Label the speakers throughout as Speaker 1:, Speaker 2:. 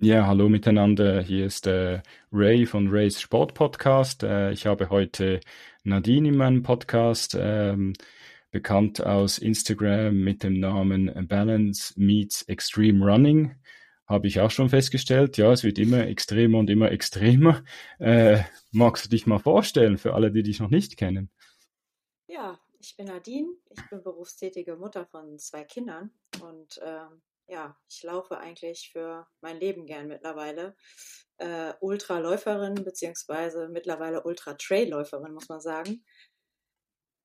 Speaker 1: Ja, hallo miteinander. Hier ist äh, Ray von Rays Sport Podcast. Äh, ich habe heute Nadine in meinem Podcast, ähm, bekannt aus Instagram mit dem Namen Balance Meets Extreme Running. Habe ich auch schon festgestellt. Ja, es wird immer extremer und immer extremer. Äh, magst du dich mal vorstellen für alle, die dich noch nicht kennen?
Speaker 2: Ja, ich bin Nadine. Ich bin berufstätige Mutter von zwei Kindern und ähm, ja, ich laufe eigentlich für mein Leben gern mittlerweile. Äh, Ultraläuferin beziehungsweise mittlerweile Ultra-Trailläuferin, muss man sagen.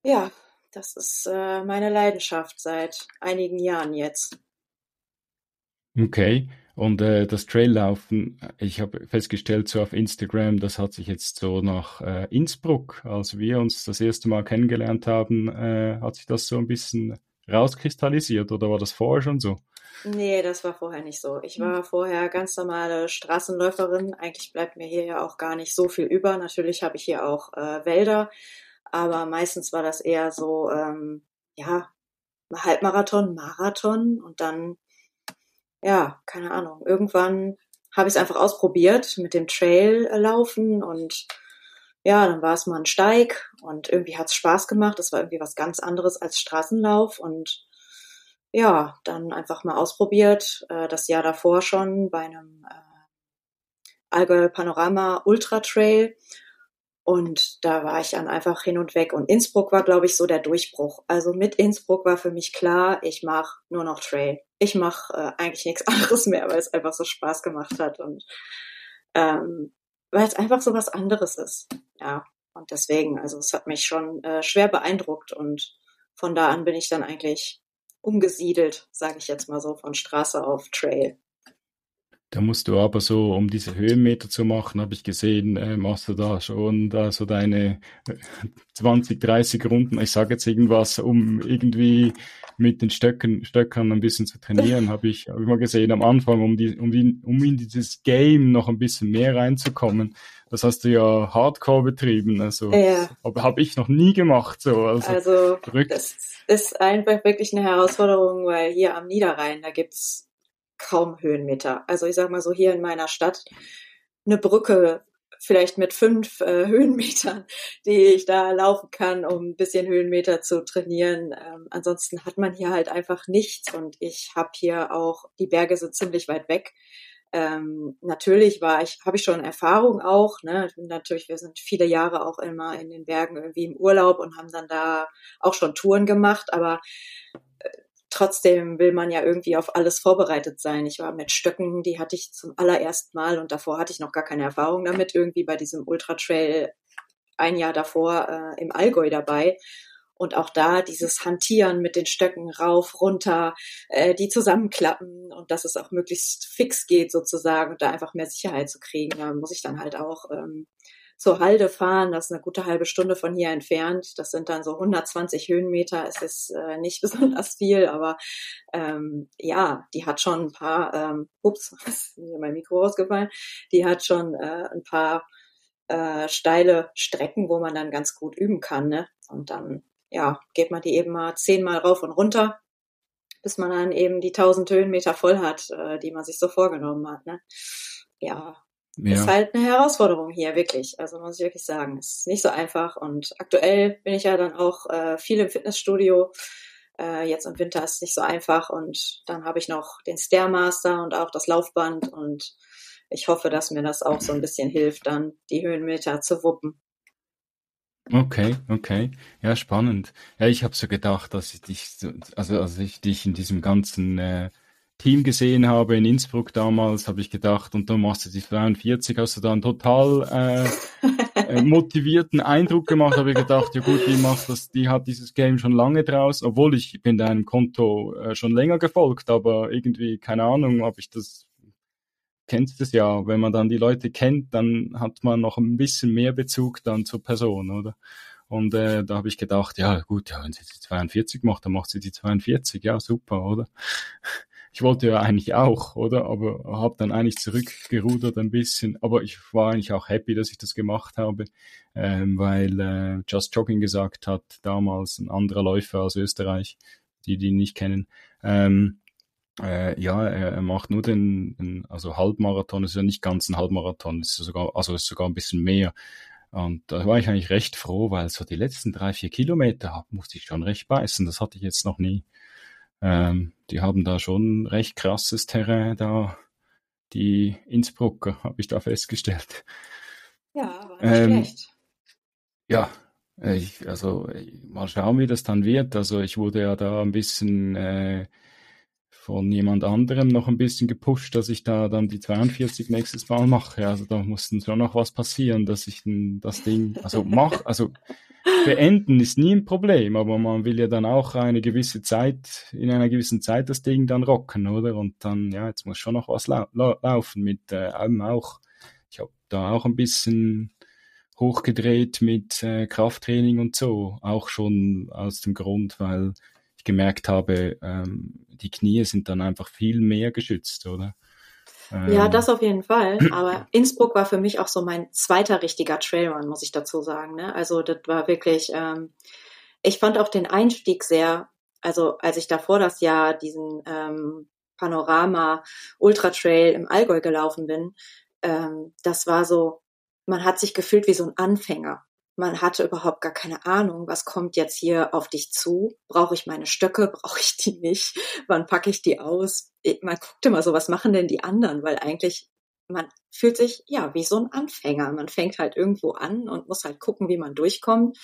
Speaker 2: Ja, das ist äh, meine Leidenschaft seit einigen Jahren jetzt.
Speaker 1: Okay. Und äh, das Traillaufen, ich habe festgestellt, so auf Instagram, das hat sich jetzt so nach äh, Innsbruck, als wir uns das erste Mal kennengelernt haben, äh, hat sich das so ein bisschen rauskristallisiert oder war das vorher schon so?
Speaker 2: Nee, das war vorher nicht so. Ich hm. war vorher ganz normale Straßenläuferin. Eigentlich bleibt mir hier ja auch gar nicht so viel über. Natürlich habe ich hier auch äh, Wälder, aber meistens war das eher so, ähm, ja, Halbmarathon, Marathon und dann, ja, keine Ahnung. Irgendwann habe ich es einfach ausprobiert mit dem Trail laufen und ja, dann war es mal ein Steig und irgendwie hat es Spaß gemacht. Das war irgendwie was ganz anderes als Straßenlauf und ja, dann einfach mal ausprobiert. Äh, das Jahr davor schon bei einem äh, Allgäu Panorama Ultra Trail. Und da war ich dann einfach hin und weg. Und Innsbruck war, glaube ich, so der Durchbruch. Also mit Innsbruck war für mich klar, ich mache nur noch Trail. Ich mache äh, eigentlich nichts anderes mehr, weil es einfach so Spaß gemacht hat und ähm, weil es einfach so was anderes ist. Ja, und deswegen, also es hat mich schon äh, schwer beeindruckt und von da an bin ich dann eigentlich umgesiedelt, sage ich jetzt mal so, von Straße auf Trail.
Speaker 1: Da musst du aber so, um diese Höhenmeter zu machen, habe ich gesehen, äh, machst du da schon da so deine 20, 30 Runden, ich sage jetzt irgendwas, um irgendwie mit den Stöcken, Stöckern ein bisschen zu trainieren, habe ich, hab ich mal gesehen am Anfang, um, die, um, die, um in dieses Game noch ein bisschen mehr reinzukommen. Das hast du ja hardcore betrieben, also ja. aber habe ich noch nie gemacht. So.
Speaker 2: Also, also das ist einfach wirklich eine Herausforderung, weil hier am Niederrhein, da gibt's kaum Höhenmeter. Also ich sag mal so hier in meiner Stadt eine Brücke vielleicht mit fünf äh, Höhenmetern, die ich da laufen kann, um ein bisschen Höhenmeter zu trainieren. Ähm, ansonsten hat man hier halt einfach nichts und ich habe hier auch, die Berge sind ziemlich weit weg. Ähm, natürlich war ich, habe ich schon Erfahrung auch, ne? Natürlich, wir sind viele Jahre auch immer in den Bergen irgendwie im Urlaub und haben dann da auch schon Touren gemacht, aber trotzdem will man ja irgendwie auf alles vorbereitet sein. Ich war mit Stöcken, die hatte ich zum allerersten Mal und davor hatte ich noch gar keine Erfahrung damit, irgendwie bei diesem Ultra Trail ein Jahr davor äh, im Allgäu dabei. Und auch da dieses Hantieren mit den Stöcken rauf, runter, äh, die zusammenklappen und dass es auch möglichst fix geht sozusagen und da einfach mehr Sicherheit zu kriegen. Da muss ich dann halt auch ähm, zur Halde fahren. Das ist eine gute halbe Stunde von hier entfernt. Das sind dann so 120 Höhenmeter. Es ist äh, nicht besonders viel, aber ähm, ja, die hat schon ein paar, ähm, ups, ist mir mein Mikro rausgefallen, die hat schon äh, ein paar äh, steile Strecken, wo man dann ganz gut üben kann. Ne? Und dann, ja, geht man die eben mal zehnmal rauf und runter, bis man dann eben die 1000 Höhenmeter voll hat, äh, die man sich so vorgenommen hat. Ne? Ja, ja. Ist halt eine Herausforderung hier, wirklich. Also muss ich wirklich sagen. Ist nicht so einfach. Und aktuell bin ich ja dann auch äh, viel im Fitnessstudio. Äh, jetzt im Winter ist es nicht so einfach. Und dann habe ich noch den Stairmaster und auch das Laufband. Und ich hoffe, dass mir das auch so ein bisschen hilft, dann die Höhenmeter zu wuppen.
Speaker 1: Okay, okay. Ja, spannend. Ja, ich habe so gedacht, dass ich dich, so, also als ich dich in diesem ganzen äh, Team gesehen habe in Innsbruck damals, habe ich gedacht, und dann machst du die 42, hast du da einen total äh, äh, motivierten Eindruck gemacht, habe ich gedacht, ja gut, die macht das, die hat dieses Game schon lange draus, obwohl ich bin deinem Konto äh, schon länger gefolgt, aber irgendwie, keine Ahnung, ob ich das kennst es ja, wenn man dann die Leute kennt, dann hat man noch ein bisschen mehr Bezug dann zur Person, oder? Und äh, da habe ich gedacht, ja gut, ja, wenn sie die 42 macht, dann macht sie die 42, ja super, oder? Ich wollte ja eigentlich auch, oder? Aber habe dann eigentlich zurückgerudert ein bisschen. Aber ich war eigentlich auch happy, dass ich das gemacht habe, ähm, weil äh, Just Jogging gesagt hat, damals ein anderer Läufer aus Österreich, die die nicht kennen, ähm, äh, ja, er, er macht nur den, den, also Halbmarathon, ist ja nicht ganz ein Halbmarathon, ist sogar, also ist sogar ein bisschen mehr. Und da war ich eigentlich recht froh, weil so die letzten drei, vier Kilometer musste ich schon recht beißen. Das hatte ich jetzt noch nie. Ähm, die haben da schon recht krasses Terrain da, die Innsbrucker, habe ich da festgestellt.
Speaker 2: Ja, war nicht ähm, schlecht.
Speaker 1: Ja, ich, also mal schauen, wie das dann wird. Also ich wurde ja da ein bisschen äh, von jemand anderem noch ein bisschen gepusht, dass ich da dann die 42 nächstes Mal mache. Also da mussten schon noch was passieren, dass ich das Ding, also mach, also beenden ist nie ein Problem, aber man will ja dann auch eine gewisse Zeit, in einer gewissen Zeit das Ding dann rocken, oder? Und dann, ja, jetzt muss schon noch was lau lau laufen mit äh, allem auch. Ich habe da auch ein bisschen hochgedreht mit äh, Krafttraining und so, auch schon aus dem Grund, weil ich gemerkt habe, ähm, die Knie sind dann einfach viel mehr geschützt, oder?
Speaker 2: Ja, ähm. das auf jeden Fall. Aber Innsbruck war für mich auch so mein zweiter richtiger Trailrun, muss ich dazu sagen. Ne? Also das war wirklich, ähm, ich fand auch den Einstieg sehr, also als ich davor das Jahr diesen ähm, Panorama Ultra Trail im Allgäu gelaufen bin, ähm, das war so, man hat sich gefühlt wie so ein Anfänger. Man hatte überhaupt gar keine Ahnung, was kommt jetzt hier auf dich zu. Brauche ich meine Stöcke? Brauche ich die nicht? Wann packe ich die aus? Man guckt immer so, was machen denn die anderen? Weil eigentlich, man fühlt sich ja wie so ein Anfänger. Man fängt halt irgendwo an und muss halt gucken, wie man durchkommt.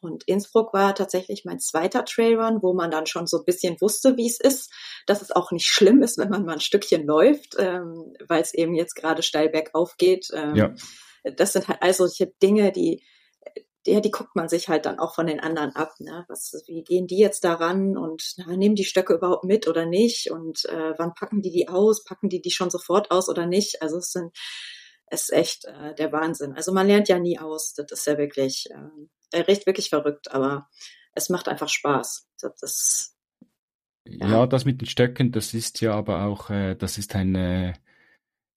Speaker 2: Und Innsbruck war tatsächlich mein zweiter Trailrun, wo man dann schon so ein bisschen wusste, wie es ist, dass es auch nicht schlimm ist, wenn man mal ein Stückchen läuft, ähm, weil es eben jetzt gerade steil bergauf geht. Ähm, ja. Das sind halt all solche Dinge, die, ja, die guckt man sich halt dann auch von den anderen ab. Ne? Was, wie gehen die jetzt daran und na, nehmen die Stöcke überhaupt mit oder nicht? Und äh, wann packen die die aus? Packen die die schon sofort aus oder nicht? Also es sind es ist echt äh, der Wahnsinn. Also man lernt ja nie aus. Das ist ja wirklich, äh, recht wirklich verrückt, aber es macht einfach Spaß. Das, das
Speaker 1: ja. ja. das mit den Stöcken, das ist ja aber auch, äh, das ist ein äh,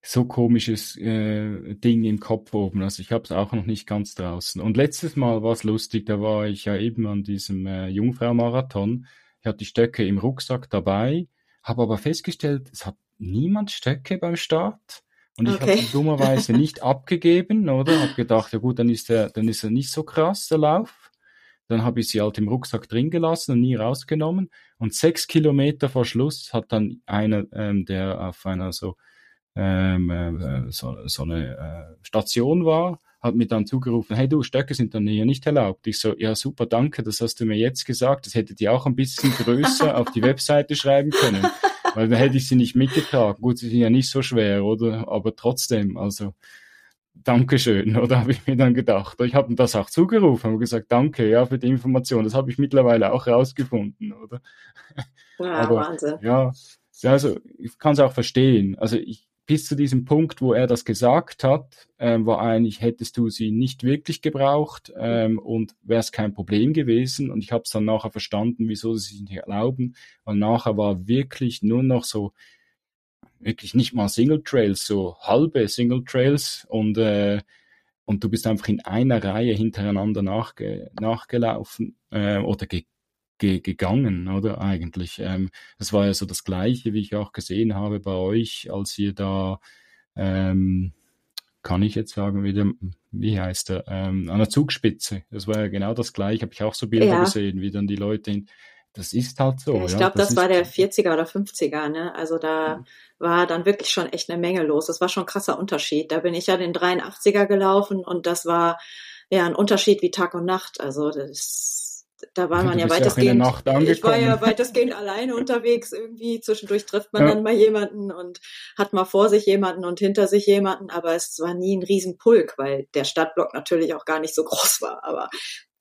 Speaker 1: so komisches äh, Ding im Kopf oben. Also ich habe es auch noch nicht ganz draußen. Und letztes Mal war es lustig, da war ich ja eben an diesem äh, Jungfrau-Marathon. Ich hatte die Stöcke im Rucksack dabei, habe aber festgestellt, es hat niemand Stöcke beim Start. Und ich okay. habe sie dummerweise nicht abgegeben, oder? Hab gedacht, ja gut, dann ist der, dann ist er nicht so krass, der Lauf. Dann habe ich sie halt im Rucksack drin gelassen und nie rausgenommen. Und sechs Kilometer vor Schluss hat dann einer, ähm, der auf einer so ähm, äh, so, so eine äh, Station war, hat mir dann zugerufen, hey du, Stöcke sind dann hier nicht erlaubt. Ich so, ja super, danke, das hast du mir jetzt gesagt. Das hättet ihr auch ein bisschen größer auf die Webseite schreiben können, weil dann hätte ich sie nicht mitgetragen. Gut, sie sind ja nicht so schwer, oder? Aber trotzdem, also Dankeschön, oder habe ich mir dann gedacht. Ich habe das auch zugerufen, habe gesagt, danke, ja, für die Information. Das habe ich mittlerweile auch rausgefunden, oder?
Speaker 2: Ja, Aber, Wahnsinn.
Speaker 1: Ja, also ich kann es auch verstehen. Also ich, bis zu diesem Punkt, wo er das gesagt hat, ähm, war eigentlich, hättest du sie nicht wirklich gebraucht ähm, und wäre es kein Problem gewesen. Und ich habe es dann nachher verstanden, wieso sie sich nicht erlauben. Und nachher war wirklich nur noch so, wirklich nicht mal Single Trails, so halbe Single Trails und äh, und du bist einfach in einer Reihe hintereinander nachge nachgelaufen äh, oder ge ge gegangen, oder eigentlich. Ähm, das war ja so das Gleiche, wie ich auch gesehen habe bei euch, als ihr da, ähm, kann ich jetzt sagen, wie, der, wie heißt der, ähm, an der Zugspitze. Das war ja genau das Gleiche, habe ich auch so Bilder ja. gesehen, wie dann die Leute in, das ist halt so.
Speaker 2: Ich glaube, das, das war der 40er oder 50er, ne? Also da mhm. war dann wirklich schon echt eine Menge los. Das war schon ein krasser Unterschied. Da bin ich ja den 83er gelaufen und das war ja ein Unterschied wie Tag und Nacht. Also das da war man ja weitestgehend, ich war ja weitestgehend alleine unterwegs irgendwie. Zwischendurch trifft man ja. dann mal jemanden und hat mal vor sich jemanden und hinter sich jemanden, aber es war nie ein Riesenpulk, weil der Stadtblock natürlich auch gar nicht so groß war. Aber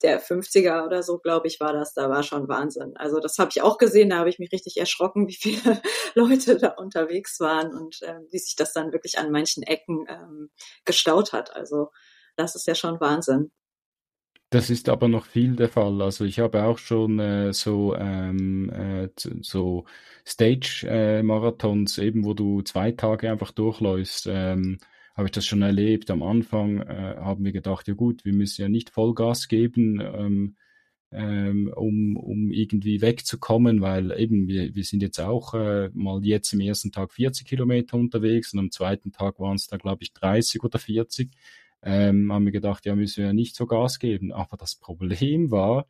Speaker 2: der 50er oder so, glaube ich, war das, da war schon Wahnsinn. Also das habe ich auch gesehen, da habe ich mich richtig erschrocken, wie viele Leute da unterwegs waren und äh, wie sich das dann wirklich an manchen Ecken ähm, gestaut hat. Also das ist ja schon Wahnsinn.
Speaker 1: Das ist aber noch viel der Fall. Also ich habe auch schon äh, so ähm, äh, so Stage-Marathons, äh, eben wo du zwei Tage einfach durchläufst. Ähm, habe ich das schon erlebt. Am Anfang äh, haben wir gedacht, ja gut, wir müssen ja nicht Vollgas geben, ähm, ähm, um, um irgendwie wegzukommen, weil eben wir, wir sind jetzt auch äh, mal jetzt im ersten Tag 40 Kilometer unterwegs und am zweiten Tag waren es da, glaube ich, 30 oder 40. Ähm, haben wir gedacht, ja, müssen wir ja nicht so Gas geben. Aber das Problem war,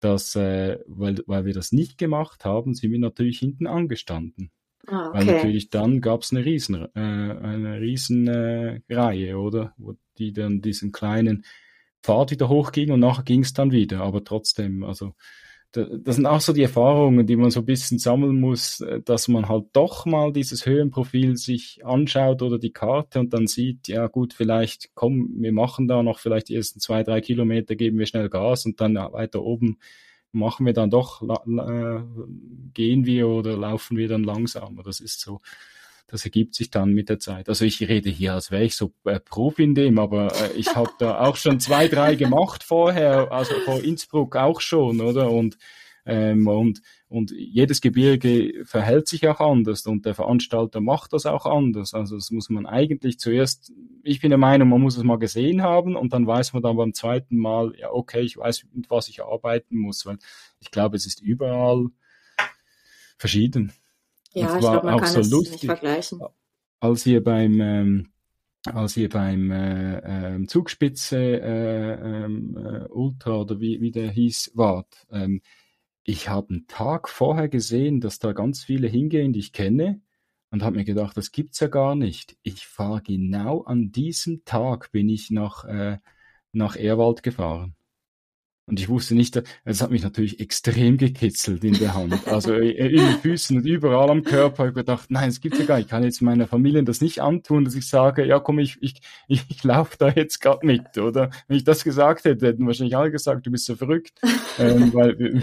Speaker 1: dass, äh, weil, weil wir das nicht gemacht haben, sind wir natürlich hinten angestanden. Ah, okay. Weil natürlich dann gab es eine riesen, äh, eine riesen äh, Reihe, oder? Wo die dann diesen kleinen Pfad wieder hochging und nachher ging es dann wieder. Aber trotzdem, also das sind auch so die Erfahrungen, die man so ein bisschen sammeln muss, äh, dass man halt doch mal dieses Höhenprofil sich anschaut oder die Karte und dann sieht, ja gut, vielleicht komm, wir machen da noch vielleicht ersten zwei, drei Kilometer, geben wir schnell Gas und dann weiter oben machen wir dann doch, äh, gehen wir oder laufen wir dann langsamer. Das ist so, das ergibt sich dann mit der Zeit. Also ich rede hier, als wäre ich so äh, Profi in dem, aber äh, ich habe da auch schon zwei, drei gemacht vorher, also vor Innsbruck auch schon, oder? Und ähm, und, und jedes Gebirge verhält sich auch anders und der Veranstalter macht das auch anders. Also das muss man eigentlich zuerst, ich bin der Meinung, man muss es mal gesehen haben und dann weiß man dann beim zweiten Mal, ja, okay, ich weiß, mit was ich arbeiten muss, weil ich glaube, es ist überall verschieden.
Speaker 2: Ja, ich glaube, man kann so es lustig, nicht vergleichen.
Speaker 1: Als ihr beim ähm, als ihr beim äh, äh, Zugspitze äh, ähm, äh, Ultra oder wie, wie der hieß, wart, ähm, ich habe einen Tag vorher gesehen, dass da ganz viele hingehen, die ich kenne, und habe mir gedacht, das gibt's ja gar nicht. Ich fahre genau an diesem Tag bin ich nach äh, nach Erwald gefahren. Und ich wusste nicht, es hat mich natürlich extrem gekitzelt in der Hand. Also äh, in den Füßen und überall am Körper. Ich gedacht, nein, es gibt's ja gar nicht. Ich kann jetzt meiner Familie das nicht antun, dass ich sage, ja komm, ich, ich, ich, ich laufe da jetzt gerade mit, oder? Wenn ich das gesagt hätte, hätten wahrscheinlich alle gesagt, du bist so verrückt. ähm, weil wir,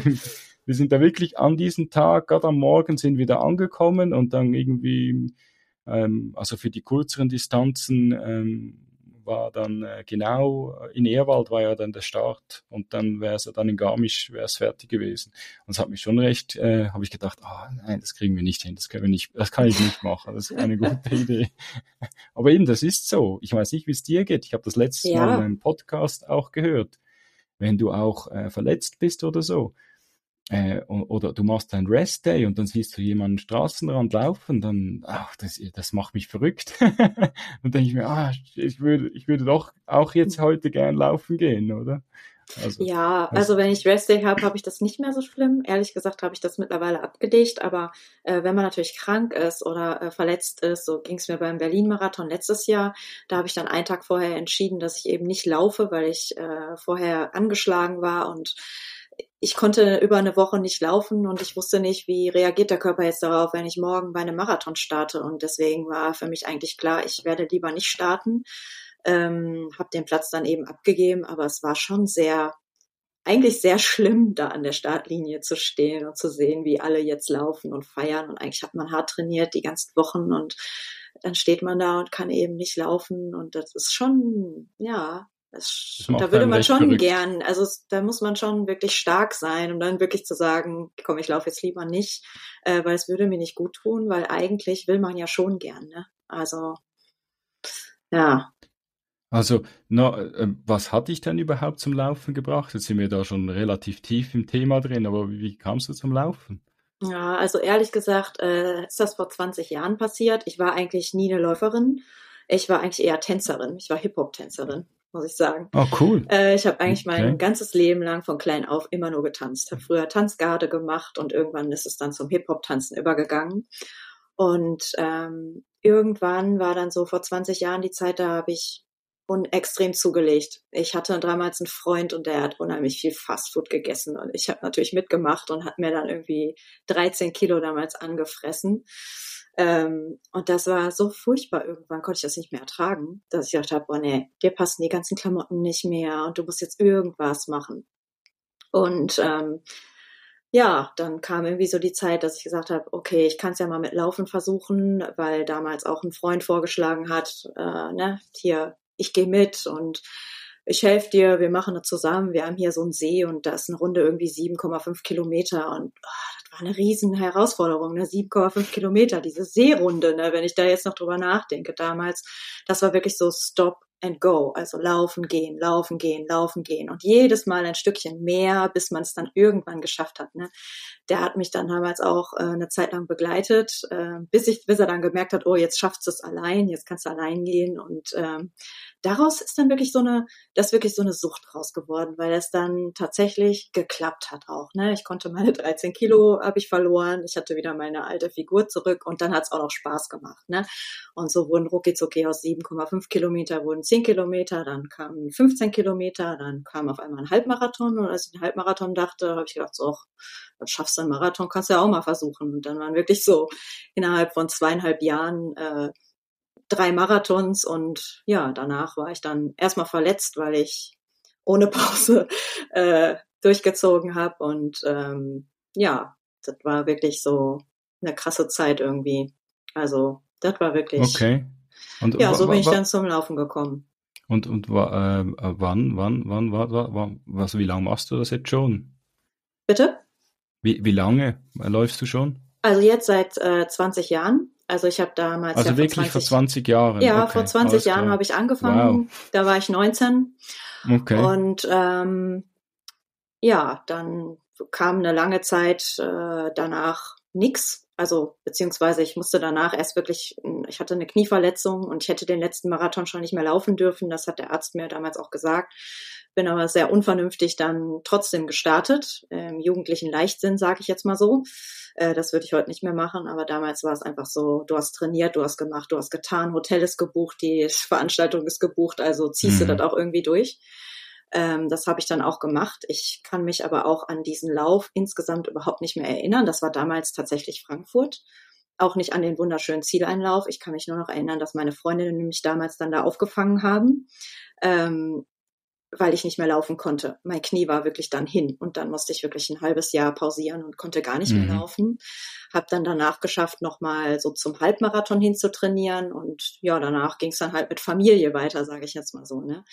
Speaker 1: wir sind da wirklich an diesem Tag, gerade am Morgen sind wir da angekommen und dann irgendwie, ähm, also für die kürzeren Distanzen, ähm, war dann äh, genau in Ehrwald war ja dann der Start und dann wäre es ja dann in Garmisch wäre es fertig gewesen. Und es hat mich schon recht, äh, habe ich gedacht, ah oh, nein, das kriegen wir nicht hin, das können wir nicht, das kann ich nicht machen, das ist eine gute Idee. Aber eben, das ist so. Ich weiß nicht, wie es dir geht. Ich habe das letzte ja. Mal in einem Podcast auch gehört. Wenn du auch äh, verletzt bist oder so, äh, oder du machst einen Rest Day und dann siehst du jemanden Straßenrand laufen, dann, ach, das, das macht mich verrückt. dann denke ich mir, ah, ich würde, ich würde doch auch jetzt heute gern laufen gehen, oder?
Speaker 2: Also, ja, also wenn ich Rest Day habe, habe ich das nicht mehr so schlimm. Ehrlich gesagt habe ich das mittlerweile abgedicht, aber äh, wenn man natürlich krank ist oder äh, verletzt ist, so ging es mir beim Berlin-Marathon letztes Jahr, da habe ich dann einen Tag vorher entschieden, dass ich eben nicht laufe, weil ich äh, vorher angeschlagen war und ich konnte über eine Woche nicht laufen und ich wusste nicht, wie reagiert der Körper jetzt darauf, wenn ich morgen bei einem Marathon starte. Und deswegen war für mich eigentlich klar, ich werde lieber nicht starten. Ähm, habe den Platz dann eben abgegeben, aber es war schon sehr, eigentlich sehr schlimm, da an der Startlinie zu stehen und zu sehen, wie alle jetzt laufen und feiern. Und eigentlich hat man hart trainiert die ganzen Wochen und dann steht man da und kann eben nicht laufen. Und das ist schon, ja, das, da würde man schon verrückt. gern, also da muss man schon wirklich stark sein, um dann wirklich zu sagen, komm, ich laufe jetzt lieber nicht, äh, weil es würde mir nicht gut tun, weil eigentlich will man ja schon gern, ne? Also ja.
Speaker 1: Also, na, äh, was hat dich denn überhaupt zum Laufen gebracht? Jetzt sind wir da schon relativ tief im Thema drin, aber wie, wie kamst du zum Laufen?
Speaker 2: Ja, also ehrlich gesagt, äh, ist das vor 20 Jahren passiert. Ich war eigentlich nie eine Läuferin. Ich war eigentlich eher Tänzerin. Ich war Hip-Hop-Tänzerin muss ich sagen.
Speaker 1: Oh, cool.
Speaker 2: Äh, ich habe eigentlich okay. mein ganzes Leben lang von klein auf immer nur getanzt. Habe früher Tanzgarde gemacht und irgendwann ist es dann zum Hip-Hop-Tanzen übergegangen. Und ähm, irgendwann war dann so vor 20 Jahren die Zeit, da habe ich un extrem zugelegt. Ich hatte damals einen Freund und der hat unheimlich viel Fastfood gegessen und ich habe natürlich mitgemacht und hat mir dann irgendwie 13 Kilo damals angefressen. Ähm, und das war so furchtbar. Irgendwann konnte ich das nicht mehr ertragen, dass ich gedacht habe, boah, nee, dir passen die ganzen Klamotten nicht mehr und du musst jetzt irgendwas machen. Und ähm, ja, dann kam irgendwie so die Zeit, dass ich gesagt habe, okay, ich kann es ja mal mit Laufen versuchen, weil damals auch ein Freund vorgeschlagen hat, äh, ne, hier, ich gehe mit und ich helfe dir, wir machen das zusammen, wir haben hier so einen See und da ist eine Runde irgendwie 7,5 Kilometer und oh, das war eine riesen Herausforderung, ne? 7,5 Kilometer, diese Seerunde, ne? wenn ich da jetzt noch drüber nachdenke damals, das war wirklich so Stop and go, also laufen gehen, laufen gehen, laufen gehen und jedes Mal ein Stückchen mehr, bis man es dann irgendwann geschafft hat. Ne? Der hat mich dann damals auch äh, eine Zeit lang begleitet, äh, bis ich, bis er dann gemerkt hat, oh jetzt schaffst du es allein, jetzt kannst du allein gehen und ähm, daraus ist dann wirklich so eine, das ist wirklich so eine Sucht raus geworden, weil es dann tatsächlich geklappt hat auch. Ne? Ich konnte meine 13 Kilo habe ich verloren, ich hatte wieder meine alte Figur zurück und dann hat es auch noch Spaß gemacht. Ne? Und so wurden rucki aus 7,5 Kilometer wurden 10 Kilometer, dann kamen 15 Kilometer, dann kam auf einmal ein Halbmarathon und als ich den Halbmarathon dachte, habe ich gedacht, so, dann schaffst du einen Marathon, kannst du ja auch mal versuchen. Und dann waren wirklich so innerhalb von zweieinhalb Jahren äh, drei Marathons und ja, danach war ich dann erstmal verletzt, weil ich ohne Pause äh, durchgezogen habe und ähm, ja, das war wirklich so eine krasse Zeit irgendwie. Also das war wirklich.
Speaker 1: Okay.
Speaker 2: Und ja, so bin ich dann zum Laufen gekommen.
Speaker 1: Und und äh, wann wann wann war, war, war was wie lange machst du das jetzt schon?
Speaker 2: Bitte?
Speaker 1: Wie wie lange läufst du schon?
Speaker 2: Also jetzt seit äh, 20 Jahren. Also ich habe damals.
Speaker 1: Also ja, wirklich vor 20, vor 20 Jahren.
Speaker 2: Ja, okay, vor 20 Jahren habe ich angefangen. Wow. Da war ich 19.
Speaker 1: Okay.
Speaker 2: Und ähm, ja, dann kam eine lange Zeit äh, danach nix. Also beziehungsweise ich musste danach erst wirklich, ich hatte eine Knieverletzung und ich hätte den letzten Marathon schon nicht mehr laufen dürfen. Das hat der Arzt mir damals auch gesagt bin aber sehr unvernünftig dann trotzdem gestartet. Im jugendlichen Leichtsinn, sage ich jetzt mal so. Äh, das würde ich heute nicht mehr machen, aber damals war es einfach so, du hast trainiert, du hast gemacht, du hast getan, Hotel ist gebucht, die Veranstaltung ist gebucht, also ziehst mhm. du das auch irgendwie durch. Ähm, das habe ich dann auch gemacht. Ich kann mich aber auch an diesen Lauf insgesamt überhaupt nicht mehr erinnern. Das war damals tatsächlich Frankfurt auch nicht an den wunderschönen Zieleinlauf. Ich kann mich nur noch erinnern, dass meine Freundinnen mich damals dann da aufgefangen haben. Ähm, weil ich nicht mehr laufen konnte. Mein Knie war wirklich dann hin und dann musste ich wirklich ein halbes Jahr pausieren und konnte gar nicht mhm. mehr laufen. Hab dann danach geschafft, nochmal so zum Halbmarathon hinzutrainieren und ja, danach ging es dann halt mit Familie weiter, sage ich jetzt mal so. Ne?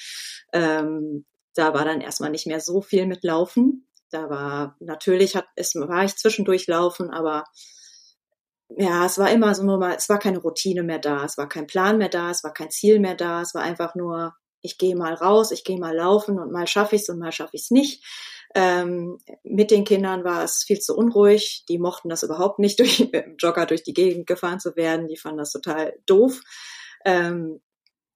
Speaker 2: Ähm, da war dann erstmal nicht mehr so viel mit Laufen. Da war natürlich hat, es war ich zwischendurch laufen, aber ja, es war immer so nur mal, es war keine Routine mehr da, es war kein Plan mehr da, es war kein Ziel mehr da, es war einfach nur ich gehe mal raus, ich gehe mal laufen und mal schaffe ich es und mal schaffe ich es nicht. Ähm, mit den Kindern war es viel zu unruhig. Die mochten das überhaupt nicht, durch mit dem Jogger durch die Gegend gefahren zu werden. Die fanden das total doof. Ähm,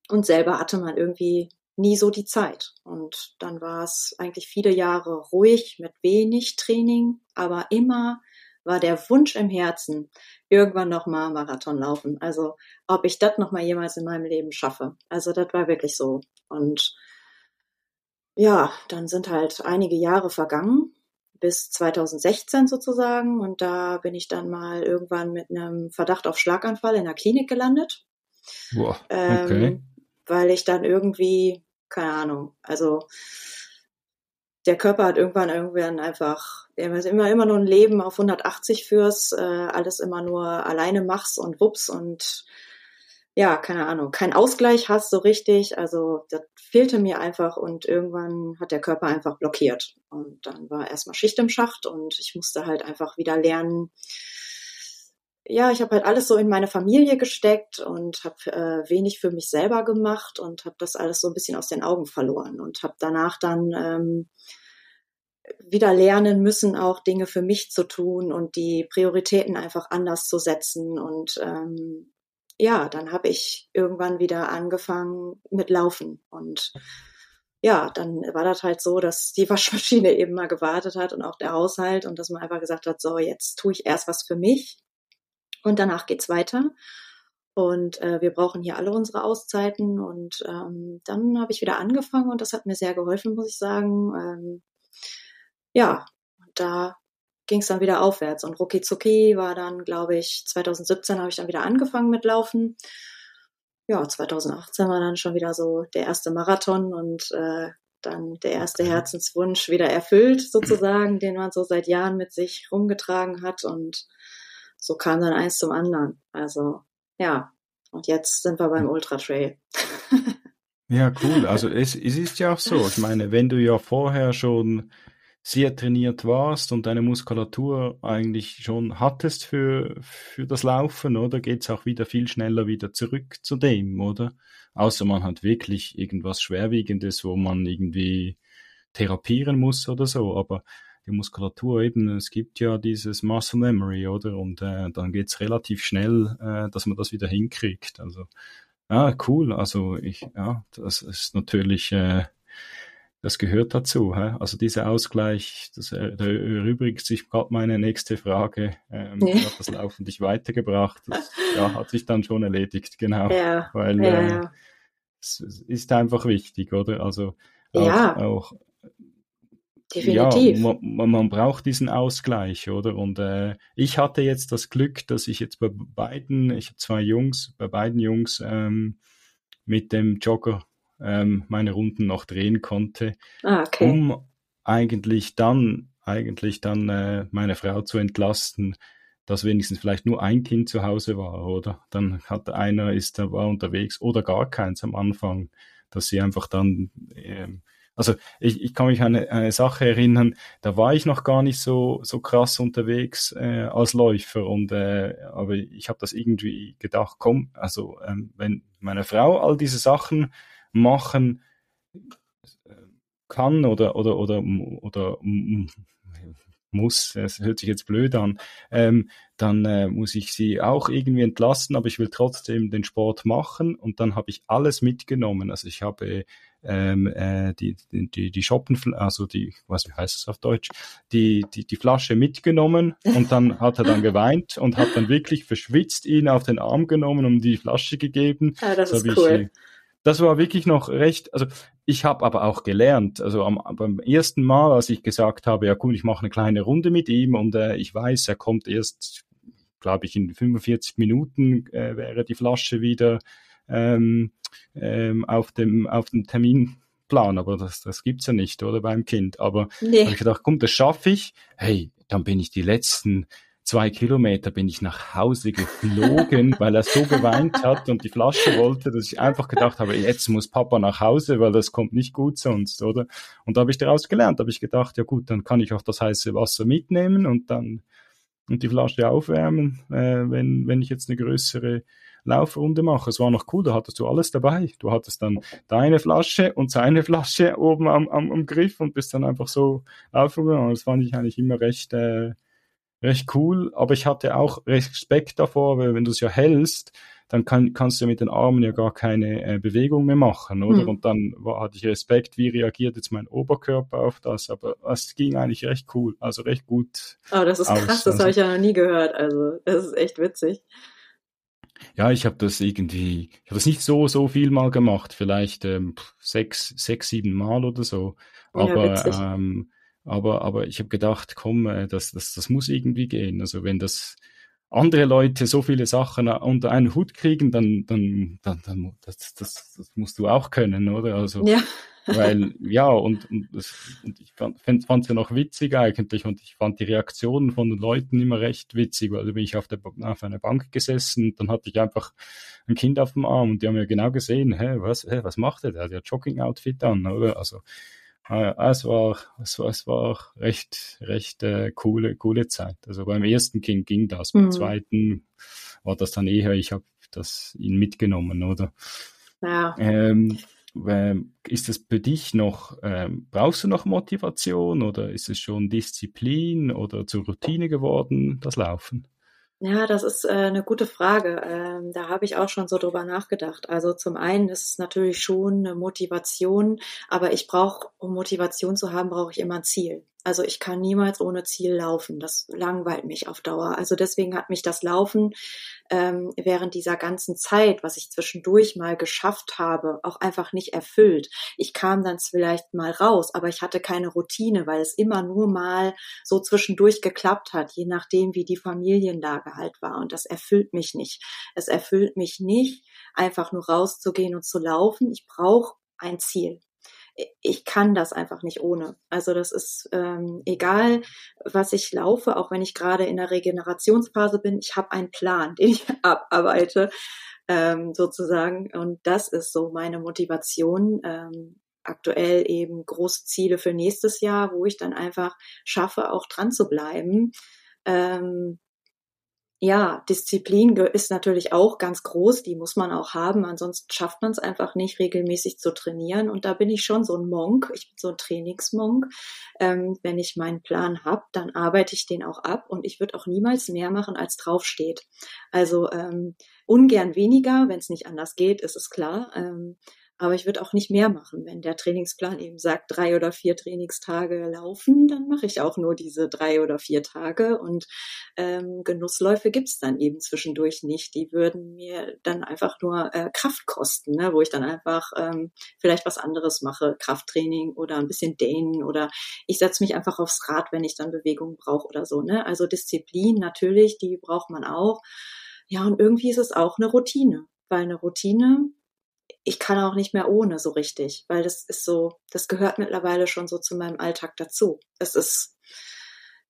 Speaker 2: und selber hatte man irgendwie nie so die Zeit. Und dann war es eigentlich viele Jahre ruhig mit wenig Training, aber immer war der Wunsch im Herzen, irgendwann nochmal Marathon laufen. Also ob ich das nochmal jemals in meinem Leben schaffe. Also das war wirklich so. Und ja, dann sind halt einige Jahre vergangen, bis 2016 sozusagen. Und da bin ich dann mal irgendwann mit einem Verdacht auf Schlaganfall in der Klinik gelandet.
Speaker 1: Boah, okay. Ähm,
Speaker 2: weil ich dann irgendwie, keine Ahnung, also der Körper hat irgendwann irgendwann einfach immer immer nur ein Leben auf 180 fürs, äh, alles immer nur alleine machst und wups und ja, keine Ahnung, kein Ausgleich hast so richtig. Also das fehlte mir einfach und irgendwann hat der Körper einfach blockiert. Und dann war erstmal Schicht im Schacht und ich musste halt einfach wieder lernen. Ja, ich habe halt alles so in meine Familie gesteckt und habe äh, wenig für mich selber gemacht und habe das alles so ein bisschen aus den Augen verloren und habe danach dann ähm, wieder lernen müssen, auch Dinge für mich zu tun und die Prioritäten einfach anders zu setzen und ähm, ja, dann habe ich irgendwann wieder angefangen mit Laufen. Und ja, dann war das halt so, dass die Waschmaschine eben mal gewartet hat und auch der Haushalt und dass man einfach gesagt hat, so, jetzt tue ich erst was für mich und danach geht's weiter. Und äh, wir brauchen hier alle unsere Auszeiten. Und ähm, dann habe ich wieder angefangen und das hat mir sehr geholfen, muss ich sagen. Ähm, ja, und da ging es dann wieder aufwärts. Und Ruki Zuki war dann, glaube ich, 2017 habe ich dann wieder angefangen mit Laufen. Ja, 2018 war dann schon wieder so der erste Marathon und äh, dann der erste Herzenswunsch wieder erfüllt, sozusagen, den man so seit Jahren mit sich rumgetragen hat. Und so kam dann eins zum anderen. Also ja, und jetzt sind wir beim Ultra Trail.
Speaker 1: Ja, cool. Also es, es ist ja auch so. Ich meine, wenn du ja vorher schon sehr trainiert warst und deine Muskulatur eigentlich schon hattest für, für das Laufen, oder geht's auch wieder viel schneller wieder zurück zu dem, oder? Außer man hat wirklich irgendwas Schwerwiegendes, wo man irgendwie therapieren muss oder so. Aber die Muskulatur eben, es gibt ja dieses Muscle Memory, oder? Und äh, dann geht's relativ schnell, äh, dass man das wieder hinkriegt. Also Ah, cool. Also ich, ja, das ist natürlich, äh, das gehört dazu. Hä? Also dieser Ausgleich, das äh, erübrigt sich gerade meine nächste Frage. Ähm, ja. Hat das Laufen dich weitergebracht? Das, ja, hat sich dann schon erledigt, genau. Ja. Weil ja, äh, ja. es, es ist einfach wichtig, oder? Also auch, ja. auch Definitiv. Ja, man, man, braucht diesen Ausgleich, oder? Und äh, ich hatte jetzt das Glück, dass ich jetzt bei beiden, ich habe zwei Jungs, bei beiden Jungs ähm, mit dem Jogger ähm, meine Runden noch drehen konnte, ah, okay. um eigentlich dann, eigentlich dann äh, meine Frau zu entlasten, dass wenigstens vielleicht nur ein Kind zu Hause war, oder? Dann hat einer ist da war unterwegs oder gar keins am Anfang, dass sie einfach dann ähm, also ich, ich kann mich an eine, eine Sache erinnern, da war ich noch gar nicht so, so krass unterwegs äh, als Läufer und äh, aber ich habe das irgendwie gedacht, komm, also ähm, wenn meine Frau all diese Sachen machen kann oder oder oder oder, muss, es hört sich jetzt blöd an, ähm, dann äh, muss ich sie auch irgendwie entlasten, aber ich will trotzdem den Sport machen und dann habe ich alles mitgenommen. Also ich habe ähm, äh, die, die, die Shoppen, also die, was wie heißt es auf Deutsch, die, die, die Flasche mitgenommen und dann hat er dann geweint und hat dann wirklich verschwitzt ihn auf den Arm genommen und die Flasche gegeben.
Speaker 2: Ah, das, das ist cool. Ich,
Speaker 1: das war wirklich noch recht, also ich habe aber auch gelernt, also am, beim ersten Mal, als ich gesagt habe, ja gut, ich mache eine kleine Runde mit ihm und äh, ich weiß, er kommt erst, glaube ich, in 45 Minuten äh, wäre die Flasche wieder ähm, ähm, auf dem auf dem Terminplan, aber das, das gibt's ja nicht, oder beim Kind. Aber nee. habe ich gedacht, komm, das schaffe ich. Hey, dann bin ich die letzten zwei Kilometer bin ich nach Hause geflogen, weil er so geweint hat und die Flasche wollte, dass ich einfach gedacht habe, jetzt muss Papa nach Hause, weil das kommt nicht gut sonst, oder? Und da habe ich daraus gelernt, habe ich gedacht, ja gut, dann kann ich auch das heiße Wasser mitnehmen und dann und die Flasche aufwärmen, äh, wenn, wenn ich jetzt eine größere Laufrunde mache. Es war noch cool, da hattest du alles dabei. Du hattest dann deine Flasche und seine Flasche oben am, am, am Griff und bist dann einfach so aufgegangen. Das fand ich eigentlich immer recht, äh, recht cool. Aber ich hatte auch Respekt davor, weil wenn du es ja hältst, dann kann, kannst du mit den Armen ja gar keine äh, Bewegung mehr machen, oder? Hm. Und dann war, hatte ich Respekt, wie reagiert jetzt mein Oberkörper auf das, aber es ging eigentlich recht cool, also recht gut.
Speaker 2: Oh, das ist aus. krass, das also, habe ich ja noch nie gehört, also das ist echt witzig.
Speaker 1: Ja, ich habe das irgendwie, ich habe das nicht so, so viel mal gemacht, vielleicht ähm, sechs, sechs, sieben Mal oder so. Aber, ähm, aber, aber ich habe gedacht, komm, äh, das, das, das muss irgendwie gehen. Also wenn das andere Leute so viele Sachen unter einen Hut kriegen, dann, dann, dann, dann das, das, das musst du auch können, oder? Also ja. Weil, ja, und, und, das, und ich fand es ja noch witzig eigentlich und ich fand die Reaktionen von den Leuten immer recht witzig, weil da bin ich auf, der, auf einer Bank gesessen und dann hatte ich einfach ein Kind auf dem Arm und die haben ja genau gesehen, hä, was, hä, was macht der? Der hat ja Jogging-Outfit an, oder? Also, äh, es war, es war, es war recht, recht äh, coole, coole Zeit. Also beim ersten Kind ging das, beim mhm. zweiten war das dann eher, ich habe das ihn mitgenommen, oder? Ja. Ähm, ähm, ist das für dich noch, ähm, brauchst du noch Motivation oder ist es schon Disziplin oder zur Routine geworden, das Laufen?
Speaker 2: Ja, das ist äh, eine gute Frage. Ähm, da habe ich auch schon so drüber nachgedacht. Also zum einen ist es natürlich schon eine Motivation, aber ich brauche, um Motivation zu haben, brauche ich immer ein Ziel. Also ich kann niemals ohne Ziel laufen. Das langweilt mich auf Dauer. Also deswegen hat mich das Laufen ähm, während dieser ganzen Zeit, was ich zwischendurch mal geschafft habe, auch einfach nicht erfüllt. Ich kam dann vielleicht mal raus, aber ich hatte keine Routine, weil es immer nur mal so zwischendurch geklappt hat, je nachdem, wie die Familienlage halt war. Und das erfüllt mich nicht. Es erfüllt mich nicht, einfach nur rauszugehen und zu laufen. Ich brauche ein Ziel ich kann das einfach nicht ohne. Also das ist ähm, egal, was ich laufe, auch wenn ich gerade in der Regenerationsphase bin, ich habe einen Plan, den ich abarbeite. ähm, sozusagen. Und das ist so meine Motivation. Ähm, aktuell eben große Ziele für nächstes Jahr, wo ich dann einfach schaffe, auch dran zu bleiben. Ähm, ja, Disziplin ist natürlich auch ganz groß, die muss man auch haben, ansonsten schafft man es einfach nicht, regelmäßig zu trainieren. Und da bin ich schon so ein Monk, ich bin so ein Trainingsmonk. Ähm, wenn ich meinen Plan habe, dann arbeite ich den auch ab und ich würde auch niemals mehr machen, als draufsteht. Also ähm, ungern weniger, wenn es nicht anders geht, ist es klar. Ähm, aber ich würde auch nicht mehr machen. Wenn der Trainingsplan eben sagt, drei oder vier Trainingstage laufen, dann mache ich auch nur diese drei oder vier Tage. Und ähm, Genussläufe gibt's dann eben zwischendurch nicht. Die würden mir dann einfach nur äh, Kraft kosten, ne? wo ich dann einfach ähm, vielleicht was anderes mache, Krafttraining oder ein bisschen Dehnen oder ich setze mich einfach aufs Rad, wenn ich dann Bewegung brauche oder so. Ne? Also Disziplin natürlich, die braucht man auch. Ja, und irgendwie ist es auch eine Routine, weil eine Routine ich kann auch nicht mehr ohne so richtig, weil das ist so, das gehört mittlerweile schon so zu meinem Alltag dazu. Es ist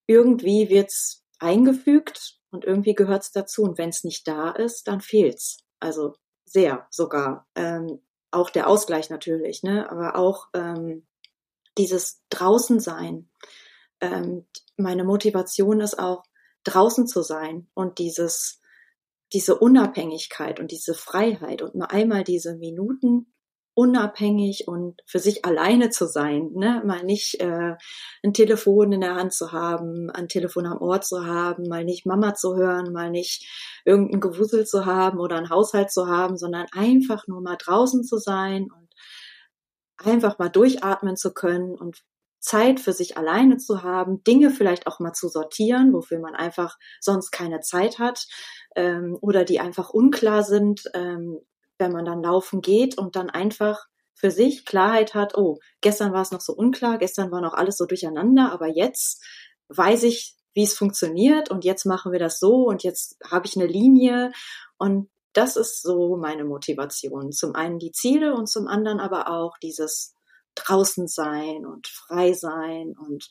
Speaker 2: irgendwie wird's eingefügt und irgendwie gehört's dazu und wenn es nicht da ist, dann fehlt's. Also sehr sogar. Ähm, auch der Ausgleich natürlich, ne? Aber auch ähm, dieses draußen sein. Ähm, meine Motivation ist auch draußen zu sein und dieses diese Unabhängigkeit und diese Freiheit und nur einmal diese Minuten unabhängig und für sich alleine zu sein, ne? mal nicht äh, ein Telefon in der Hand zu haben, ein Telefon am Ohr zu haben, mal nicht Mama zu hören, mal nicht irgendein Gewusel zu haben oder ein Haushalt zu haben, sondern einfach nur mal draußen zu sein und einfach mal durchatmen zu können und Zeit für sich alleine zu haben, Dinge vielleicht auch mal zu sortieren, wofür man einfach sonst keine Zeit hat ähm, oder die einfach unklar sind, ähm, wenn man dann laufen geht und dann einfach für sich Klarheit hat, oh, gestern war es noch so unklar, gestern war noch alles so durcheinander, aber jetzt weiß ich, wie es funktioniert und jetzt machen wir das so und jetzt habe ich eine Linie und das ist so meine Motivation. Zum einen die Ziele und zum anderen aber auch dieses draußen sein und frei sein und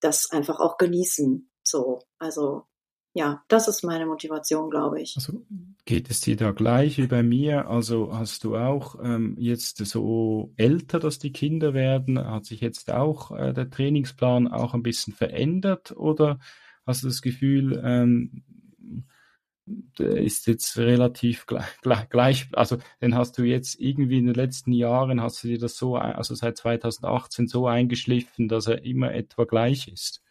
Speaker 2: das einfach auch genießen. So, also ja, das ist meine Motivation, glaube ich.
Speaker 1: Also geht es dir da gleich wie bei mir? Also hast du auch ähm, jetzt so älter, dass die Kinder werden? Hat sich jetzt auch äh, der Trainingsplan auch ein bisschen verändert oder hast du das Gefühl, ähm, ist jetzt relativ gleich, gleich, also den hast du jetzt irgendwie in den letzten Jahren, hast du dir das so, also seit 2018 so eingeschliffen, dass er immer etwa gleich ist?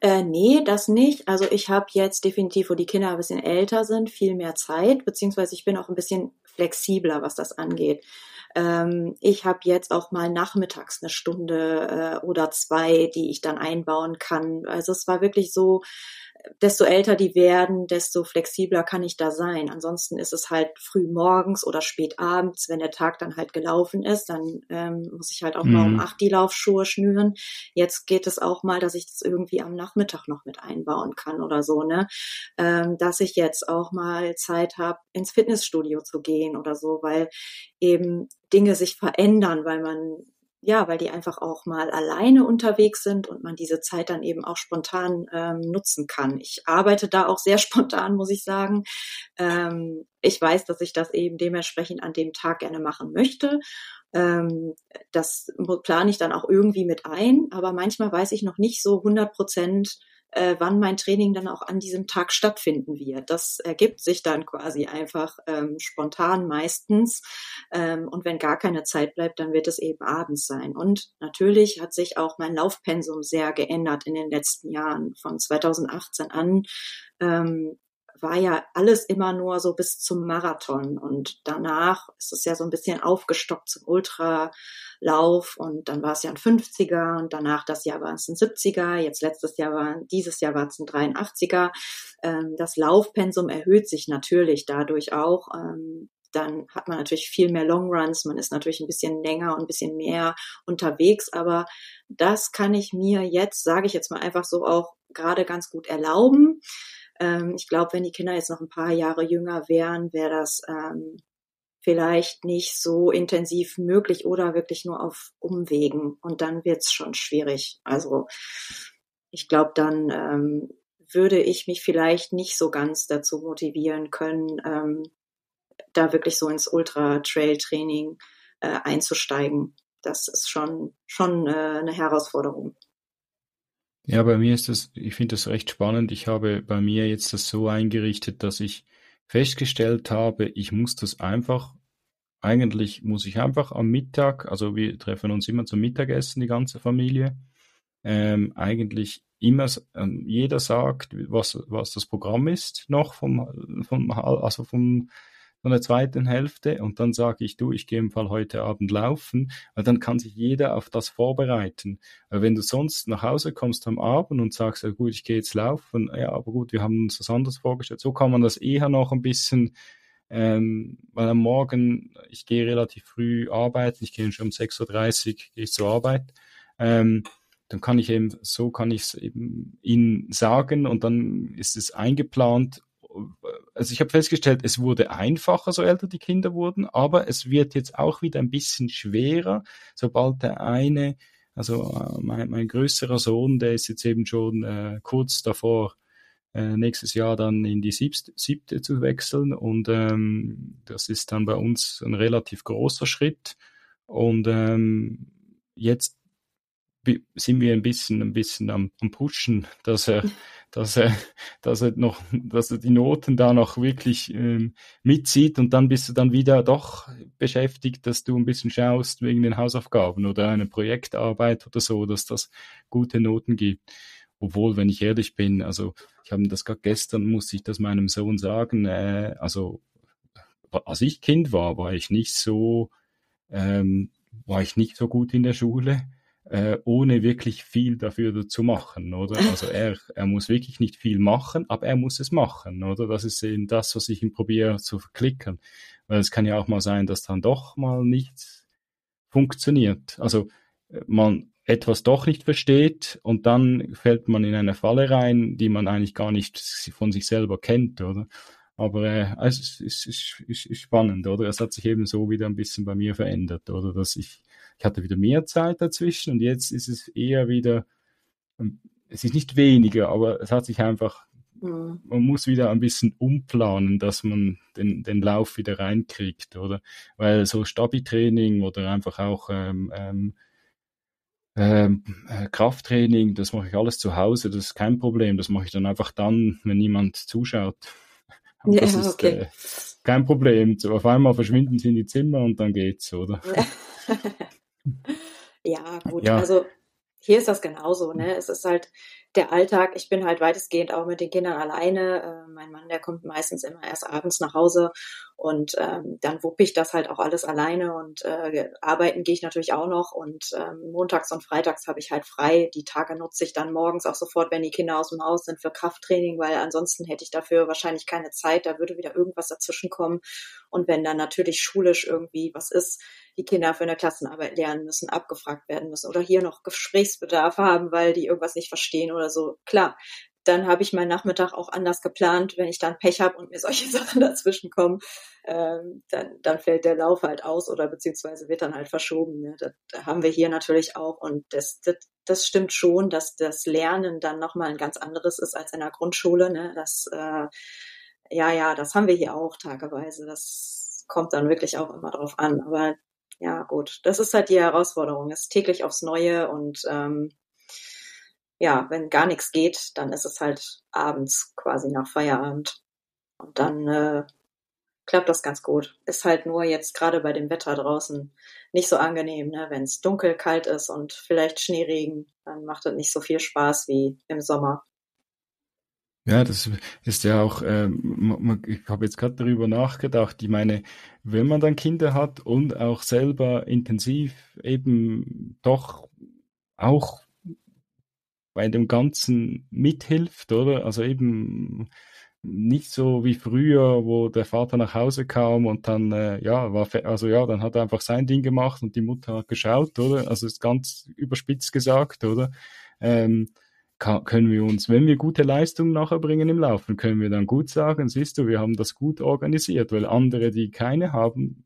Speaker 2: Äh, nee, das nicht. Also ich habe jetzt definitiv, wo die Kinder ein bisschen älter sind, viel mehr Zeit, beziehungsweise ich bin auch ein bisschen flexibler, was das angeht. Ähm, ich habe jetzt auch mal nachmittags eine Stunde äh, oder zwei, die ich dann einbauen kann. Also es war wirklich so, desto älter die werden, desto flexibler kann ich da sein. Ansonsten ist es halt früh morgens oder spät abends, wenn der Tag dann halt gelaufen ist, dann ähm, muss ich halt auch mhm. mal um acht die Laufschuhe schnüren. Jetzt geht es auch mal, dass ich das irgendwie am Nachmittag noch mit einbauen kann oder so, ne? Ähm, dass ich jetzt auch mal Zeit habe, ins Fitnessstudio zu gehen oder so, weil eben Dinge sich verändern, weil man ja, weil die einfach auch mal alleine unterwegs sind und man diese Zeit dann eben auch spontan ähm, nutzen kann. Ich arbeite da auch sehr spontan, muss ich sagen. Ähm, ich weiß, dass ich das eben dementsprechend an dem Tag gerne machen möchte. Ähm, das plane ich dann auch irgendwie mit ein, aber manchmal weiß ich noch nicht so 100 Prozent, äh, wann mein Training dann auch an diesem Tag stattfinden wird. Das ergibt sich dann quasi einfach ähm, spontan meistens. Ähm, und wenn gar keine Zeit bleibt, dann wird es eben abends sein. Und natürlich hat sich auch mein Laufpensum sehr geändert in den letzten Jahren. Von 2018 an ähm, war ja alles immer nur so bis zum Marathon und danach ist es ja so ein bisschen aufgestockt zum Ultralauf und dann war es ja ein 50er und danach das Jahr war es ein 70er, jetzt letztes Jahr war, dieses Jahr war es ein 83er. Ähm, das Laufpensum erhöht sich natürlich dadurch auch. Ähm, dann hat man natürlich viel mehr Longruns, man ist natürlich ein bisschen länger und ein bisschen mehr unterwegs, aber das kann ich mir jetzt, sage ich jetzt mal einfach so auch gerade ganz gut erlauben. Ähm, ich glaube, wenn die Kinder jetzt noch ein paar Jahre jünger wären, wäre das ähm, vielleicht nicht so intensiv möglich oder wirklich nur auf Umwegen. Und dann wird es schon schwierig. Also ich glaube, dann ähm, würde ich mich vielleicht nicht so ganz dazu motivieren können, ähm, da wirklich so ins Ultra-Trail-Training äh, einzusteigen. Das ist schon, schon äh, eine Herausforderung.
Speaker 1: Ja, bei mir ist das, ich finde das recht spannend. Ich habe bei mir jetzt das so eingerichtet, dass ich festgestellt habe, ich muss das einfach, eigentlich muss ich einfach am Mittag, also wir treffen uns immer zum Mittagessen, die ganze Familie, ähm, eigentlich immer, ähm, jeder sagt, was, was das Programm ist, noch vom, vom, also vom, von der zweiten Hälfte und dann sage ich, du, ich gehe im Fall heute Abend laufen, weil dann kann sich jeder auf das vorbereiten. Weil wenn du sonst nach Hause kommst am Abend und sagst, ja gut, ich gehe jetzt laufen, ja, aber gut, wir haben uns das anders vorgestellt. So kann man das eher noch ein bisschen, ähm, weil am Morgen, ich gehe relativ früh arbeiten, ich gehe schon um 6.30 Uhr, gehe ich zur Arbeit. Ähm, dann kann ich eben, so kann ich es eben ihnen sagen und dann ist es eingeplant also ich habe festgestellt, es wurde einfacher, so älter die Kinder wurden, aber es wird jetzt auch wieder ein bisschen schwerer, sobald der eine, also äh, mein, mein größerer Sohn, der ist jetzt eben schon äh, kurz davor, äh, nächstes Jahr dann in die siebte, siebte zu wechseln und ähm, das ist dann bei uns ein relativ großer Schritt und ähm, jetzt sind wir ein bisschen, ein bisschen am, am pushen, dass er, dass er, dass er noch, dass er die Noten da noch wirklich ähm, mitzieht und dann bist du dann wieder doch beschäftigt, dass du ein bisschen schaust wegen den Hausaufgaben oder eine Projektarbeit oder so, dass das gute Noten gibt. Obwohl, wenn ich ehrlich bin, also ich habe das gerade gestern, musste ich das meinem Sohn sagen, äh, also als ich Kind war, war ich nicht so, ähm, war ich nicht so gut in der Schule äh, ohne wirklich viel dafür zu machen, oder? Also er, er muss wirklich nicht viel machen, aber er muss es machen, oder? Das ist eben das, was ich ihm probiere zu verklicken. Weil es kann ja auch mal sein, dass dann doch mal nichts funktioniert. Also äh, man etwas doch nicht versteht und dann fällt man in eine Falle rein, die man eigentlich gar nicht von sich selber kennt, oder? Aber äh, es ist, ist, ist, ist spannend, oder? Es hat sich eben so wieder ein bisschen bei mir verändert, oder? Dass ich ich hatte wieder mehr Zeit dazwischen und jetzt ist es eher wieder, ähm, es ist nicht weniger, aber es hat sich einfach, mhm. man muss wieder ein bisschen umplanen, dass man den, den Lauf wieder reinkriegt, oder? Weil so Stabi-Training oder einfach auch ähm, ähm, ähm, äh, Krafttraining, das mache ich alles zu Hause, das ist kein Problem. Das mache ich dann einfach dann, wenn niemand zuschaut. Ja, das ist okay. äh, kein Problem. Auf einmal verschwinden sie in die Zimmer und dann geht's, oder?
Speaker 2: Ja, gut. Ja. Also hier ist das genauso. Ne? Es ist halt der Alltag. Ich bin halt weitestgehend auch mit den Kindern alleine. Äh, mein Mann, der kommt meistens immer erst abends nach Hause und ähm, dann wuppe ich das halt auch alles alleine und äh, arbeiten gehe ich natürlich auch noch und ähm, montags und freitags habe ich halt frei. Die Tage nutze ich dann morgens auch sofort, wenn die Kinder aus dem Haus sind für Krafttraining, weil ansonsten hätte ich dafür wahrscheinlich keine Zeit. Da würde wieder irgendwas dazwischen kommen und wenn dann natürlich schulisch irgendwie was ist, die Kinder für eine Klassenarbeit lernen müssen, abgefragt werden müssen oder hier noch Gesprächsbedarf haben, weil die irgendwas nicht verstehen oder so. Klar, dann habe ich meinen Nachmittag auch anders geplant. Wenn ich dann Pech habe und mir solche Sachen dazwischen kommen, ähm, dann, dann fällt der Lauf halt aus oder beziehungsweise wird dann halt verschoben. Ne? Das, das haben wir hier natürlich auch und das, das, das stimmt schon, dass das Lernen dann nochmal ein ganz anderes ist als in der Grundschule. Ne? Das, äh, ja, ja, das haben wir hier auch tageweise. Das kommt dann wirklich auch immer drauf an. Aber ja, gut, das ist halt die Herausforderung. Es täglich aufs Neue und ähm, ja, wenn gar nichts geht, dann ist es halt abends quasi nach Feierabend. Und dann äh, klappt das ganz gut. Ist halt nur jetzt gerade bei dem Wetter draußen nicht so angenehm, ne? wenn es dunkel, kalt ist und vielleicht Schneeregen, dann macht es nicht so viel Spaß wie im Sommer.
Speaker 1: Ja, das ist ja auch, ähm, ich habe jetzt gerade darüber nachgedacht. Ich meine, wenn man dann Kinder hat und auch selber intensiv eben doch auch bei dem Ganzen mithilft, oder? Also eben nicht so wie früher, wo der Vater nach Hause kam und dann, äh, ja, war, also ja, dann hat er einfach sein Ding gemacht und die Mutter hat geschaut, oder? Also ist ganz überspitzt gesagt, oder? Ähm, kann, können wir uns, wenn wir gute Leistungen nachher bringen im Laufen, können wir dann gut sagen, siehst du, wir haben das gut organisiert, weil andere, die keine haben,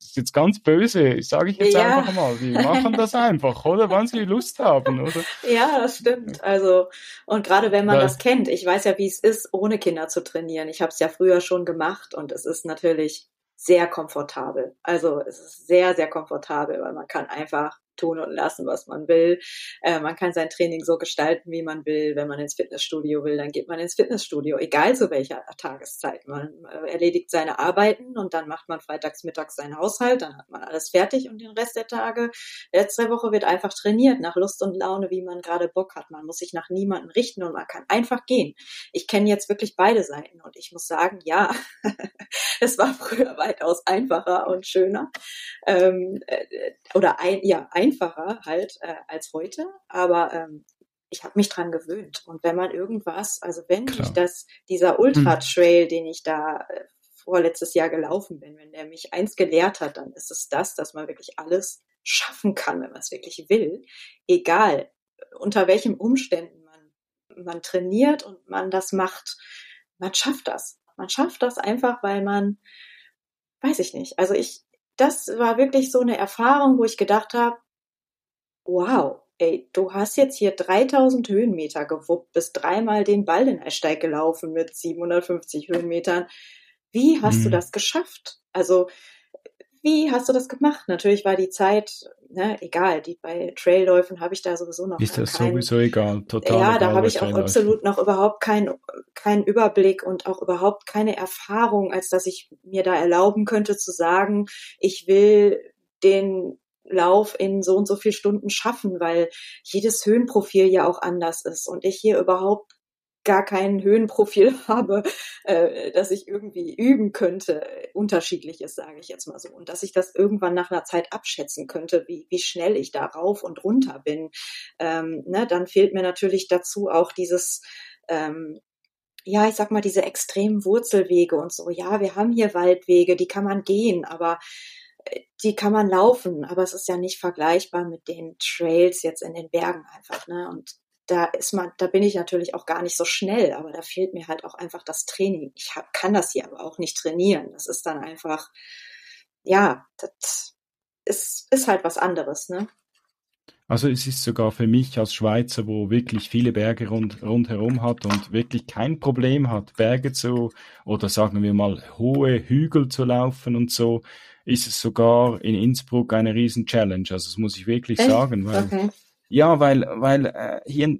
Speaker 1: ist jetzt ganz böse, sage ich jetzt ja. einfach mal, die machen das einfach, oder? Wann sie Lust haben, oder?
Speaker 2: Ja, das stimmt. Also, und gerade wenn man weil, das kennt, ich weiß ja, wie es ist, ohne Kinder zu trainieren. Ich habe es ja früher schon gemacht und es ist natürlich sehr komfortabel. Also es ist sehr, sehr komfortabel, weil man kann einfach tun und lassen, was man will. Äh, man kann sein Training so gestalten, wie man will. Wenn man ins Fitnessstudio will, dann geht man ins Fitnessstudio, egal zu welcher Tageszeit. Man äh, erledigt seine Arbeiten und dann macht man freitags, mittags seinen Haushalt, dann hat man alles fertig und den Rest der Tage, letzte Woche wird einfach trainiert, nach Lust und Laune, wie man gerade Bock hat. Man muss sich nach niemanden richten und man kann einfach gehen. Ich kenne jetzt wirklich beide Seiten und ich muss sagen, ja, es war früher weitaus einfacher und schöner. Ähm, äh, oder ein, ja, ein einfacher halt äh, als heute, aber ähm, ich habe mich dran gewöhnt. Und wenn man irgendwas, also wenn Klar. ich das, dieser Ultra-Trail, hm. den ich da äh, vorletztes Jahr gelaufen bin, wenn der mich eins gelehrt hat, dann ist es das, dass man wirklich alles schaffen kann, wenn man es wirklich will. Egal, unter welchen Umständen man, man trainiert und man das macht, man schafft das. Man schafft das einfach, weil man, weiß ich nicht. Also ich, das war wirklich so eine Erfahrung, wo ich gedacht habe, wow, ey, du hast jetzt hier 3000 Höhenmeter gewuppt, bist dreimal den Baldeneysteig gelaufen mit 750 Höhenmetern. Wie hast mhm. du das geschafft? Also, wie hast du das gemacht? Natürlich war die Zeit, ne, egal, die bei Trailläufen habe ich da sowieso noch.
Speaker 1: Ist das kein, sowieso egal, total.
Speaker 2: Ja, da habe ich auch absolut noch überhaupt keinen keinen Überblick und auch überhaupt keine Erfahrung, als dass ich mir da erlauben könnte zu sagen, ich will den Lauf in so und so viel Stunden schaffen, weil jedes Höhenprofil ja auch anders ist und ich hier überhaupt gar kein Höhenprofil habe, äh, dass ich irgendwie üben könnte, unterschiedliches, sage ich jetzt mal so, und dass ich das irgendwann nach einer Zeit abschätzen könnte, wie, wie schnell ich da rauf und runter bin, ähm, ne, dann fehlt mir natürlich dazu auch dieses ähm, ja, ich sag mal, diese extremen Wurzelwege und so. Ja, wir haben hier Waldwege, die kann man gehen, aber die kann man laufen, aber es ist ja nicht vergleichbar mit den Trails jetzt in den Bergen einfach, ne? Und da ist man, da bin ich natürlich auch gar nicht so schnell, aber da fehlt mir halt auch einfach das Training. Ich hab, kann das hier aber auch nicht trainieren. Das ist dann einfach, ja, das ist, ist halt was anderes, ne?
Speaker 1: Also es ist sogar für mich als Schweizer, wo wirklich viele Berge rund, rundherum hat und wirklich kein Problem hat, Berge zu oder sagen wir mal hohe Hügel zu laufen und so, ist es sogar in Innsbruck eine riesen Challenge. Also das muss ich wirklich Echt? sagen, weil okay. ja, weil weil äh, hier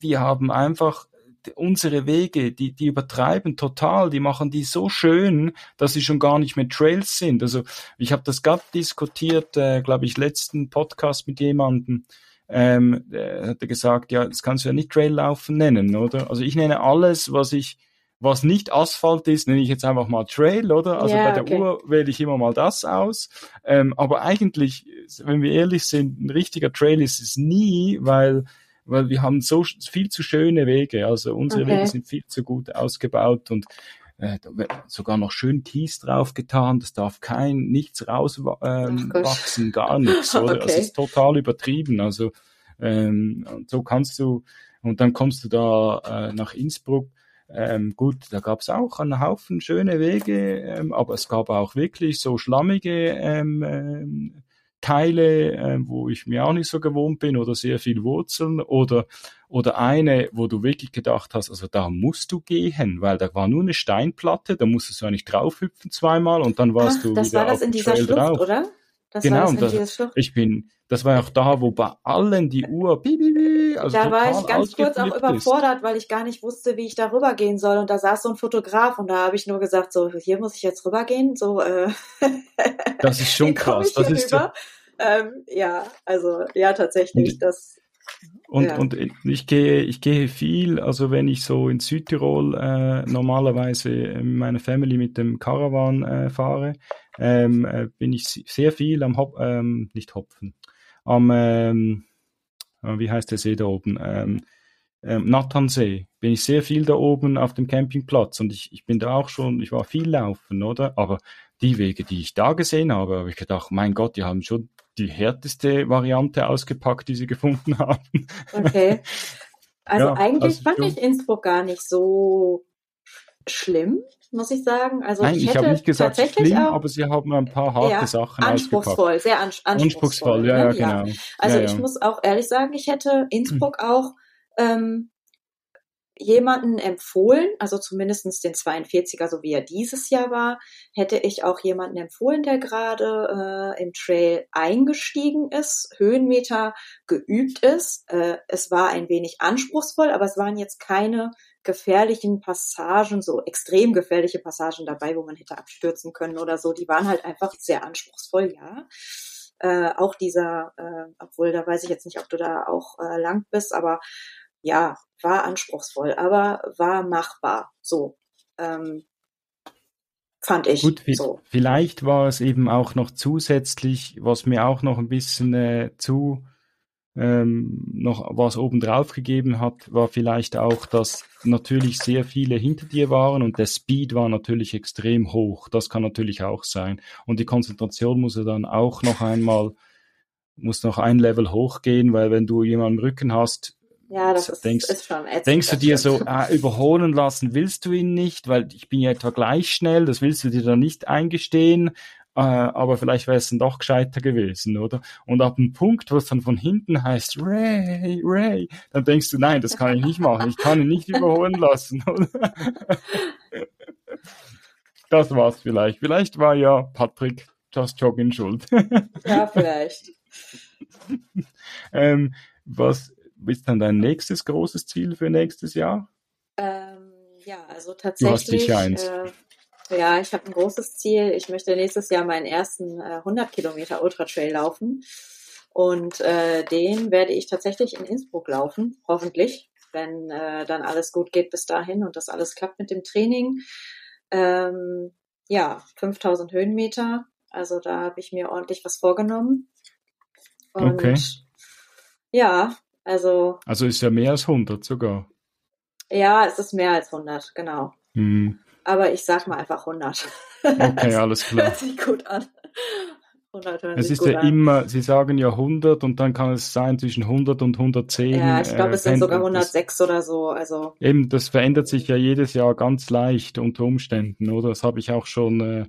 Speaker 1: wir haben einfach unsere Wege, die, die übertreiben total, die machen die so schön, dass sie schon gar nicht mehr Trails sind. Also ich habe das gerade diskutiert, äh, glaube ich, letzten Podcast mit jemandem, ähm, der hat gesagt, ja, das kannst du ja nicht Traillaufen nennen, oder? Also ich nenne alles, was ich was nicht Asphalt ist, nenne ich jetzt einfach mal Trail, oder? Also yeah, bei der okay. Uhr wähle ich immer mal das aus. Ähm, aber eigentlich, wenn wir ehrlich sind, ein richtiger Trail ist es nie, weil weil wir haben so viel zu schöne Wege. Also unsere okay. Wege sind viel zu gut ausgebaut und äh, sogar noch schön Kies draufgetan. Das darf kein nichts rauswachsen, ähm, gar nichts. Oder? Okay. Das ist total übertrieben. Also ähm, so kannst du und dann kommst du da äh, nach Innsbruck ähm, gut, da gab es auch einen Haufen schöne Wege, ähm, aber es gab auch wirklich so schlammige ähm, ähm, Teile, äh, wo ich mir auch nicht so gewohnt bin oder sehr viel Wurzeln oder oder eine, wo du wirklich gedacht hast, also da musst du gehen, weil da war nur eine Steinplatte, da musstest du eigentlich draufhüpfen zweimal und dann warst Ach, du
Speaker 2: das
Speaker 1: wieder
Speaker 2: war das
Speaker 1: auf
Speaker 2: in dieser Schlucht,
Speaker 1: drauf.
Speaker 2: oder?
Speaker 1: Das genau, war das das, ich bin das war auch da, wo bei allen die Uhr, bi, bi, bi, also
Speaker 2: da war ich ganz kurz auch überfordert, ist. weil ich gar nicht wusste, wie ich da rübergehen soll. Und da saß so ein Fotograf und da habe ich nur gesagt, so hier muss ich jetzt rübergehen. So, äh,
Speaker 1: das ist schon krass. Das ist
Speaker 2: ja, ähm, ja, also ja tatsächlich. Und, das
Speaker 1: und, ja. und ich gehe, ich gehe viel, also wenn ich so in Südtirol äh, normalerweise mit meiner Family mit dem Caravan äh, fahre, ähm, äh, bin ich sehr viel am Hop, ähm, nicht Hopfen, am, ähm, äh, wie heißt der See da oben? Ähm, ähm, Nathansee bin ich sehr viel da oben auf dem Campingplatz und ich, ich bin da auch schon, ich war viel laufen, oder? Aber die Wege, die ich da gesehen habe, habe ich gedacht, mein Gott, die haben schon die härteste Variante ausgepackt, die sie gefunden haben.
Speaker 2: Okay. Also ja, eigentlich also fand ich Innsbruck gar nicht so schlimm, muss ich sagen. Also
Speaker 1: Nein, ich,
Speaker 2: ich
Speaker 1: habe nicht gesagt schlimm, auch, aber sie haben ein paar harte ja, Sachen
Speaker 2: anspruchsvoll, sehr anspruchsvoll. Anspruchsvoll,
Speaker 1: ja, ne? ja, genau.
Speaker 2: Also
Speaker 1: ja,
Speaker 2: ich muss auch ehrlich sagen, ich hätte Innsbruck hm. auch ähm, jemanden empfohlen, also zumindestens den 42er, so wie er dieses Jahr war, hätte ich auch jemanden empfohlen, der gerade äh, im Trail eingestiegen ist, Höhenmeter geübt ist. Äh, es war ein wenig anspruchsvoll, aber es waren jetzt keine gefährlichen Passagen, so extrem gefährliche Passagen dabei, wo man hätte abstürzen können oder so. Die waren halt einfach sehr anspruchsvoll, ja. Äh, auch dieser, äh, obwohl da weiß ich jetzt nicht, ob du da auch äh, lang bist, aber ja, war anspruchsvoll, aber war machbar. So. Ähm, fand ich.
Speaker 1: Gut,
Speaker 2: so.
Speaker 1: vielleicht war es eben auch noch zusätzlich, was mir auch noch ein bisschen äh, zu ähm, noch was obendrauf gegeben hat, war vielleicht auch, dass natürlich sehr viele hinter dir waren und der Speed war natürlich extrem hoch. Das kann natürlich auch sein. Und die Konzentration muss ja dann auch noch einmal, muss noch ein Level hochgehen, weil wenn du jemanden im Rücken hast,
Speaker 2: ja, das ist,
Speaker 1: denkst,
Speaker 2: ist schon ätzend,
Speaker 1: Denkst du dir so, ah, überholen lassen willst du ihn nicht, weil ich bin ja etwa gleich schnell, das willst du dir dann nicht eingestehen, äh, aber vielleicht wäre es dann doch gescheiter gewesen, oder? Und ab dem Punkt, wo es dann von hinten heißt, Ray, Ray, dann denkst du, nein, das kann ich nicht machen, ich kann ihn nicht überholen lassen, oder? das war's vielleicht. Vielleicht war ja Patrick Just Jogging schuld.
Speaker 2: ja, vielleicht.
Speaker 1: ähm, was ist dann dein nächstes großes Ziel für nächstes Jahr?
Speaker 2: Ähm, ja, also tatsächlich. Du hast
Speaker 1: sicher eins. Äh,
Speaker 2: ja, ich habe ein großes Ziel. Ich möchte nächstes Jahr meinen ersten äh, 100 Kilometer Ultra Trail laufen. Und äh, den werde ich tatsächlich in Innsbruck laufen, hoffentlich, wenn äh, dann alles gut geht bis dahin und das alles klappt mit dem Training. Ähm, ja, 5000 Höhenmeter. Also da habe ich mir ordentlich was vorgenommen. Und okay. ja, also.
Speaker 1: Also ist ja mehr als 100 sogar.
Speaker 2: Ja, es ist mehr als 100, genau.
Speaker 1: Hm.
Speaker 2: Aber ich sag mal einfach 100.
Speaker 1: Okay, alles klar.
Speaker 2: Hört sich gut an.
Speaker 1: 100 es ist ja an. immer, Sie sagen ja 100 und dann kann es sein zwischen 100 und 110.
Speaker 2: Ja, ich glaube, äh, es sind sogar 106 das, oder so. Also
Speaker 1: eben, das verändert sich ja jedes Jahr ganz leicht unter Umständen, oder? Das habe ich auch schon. Äh,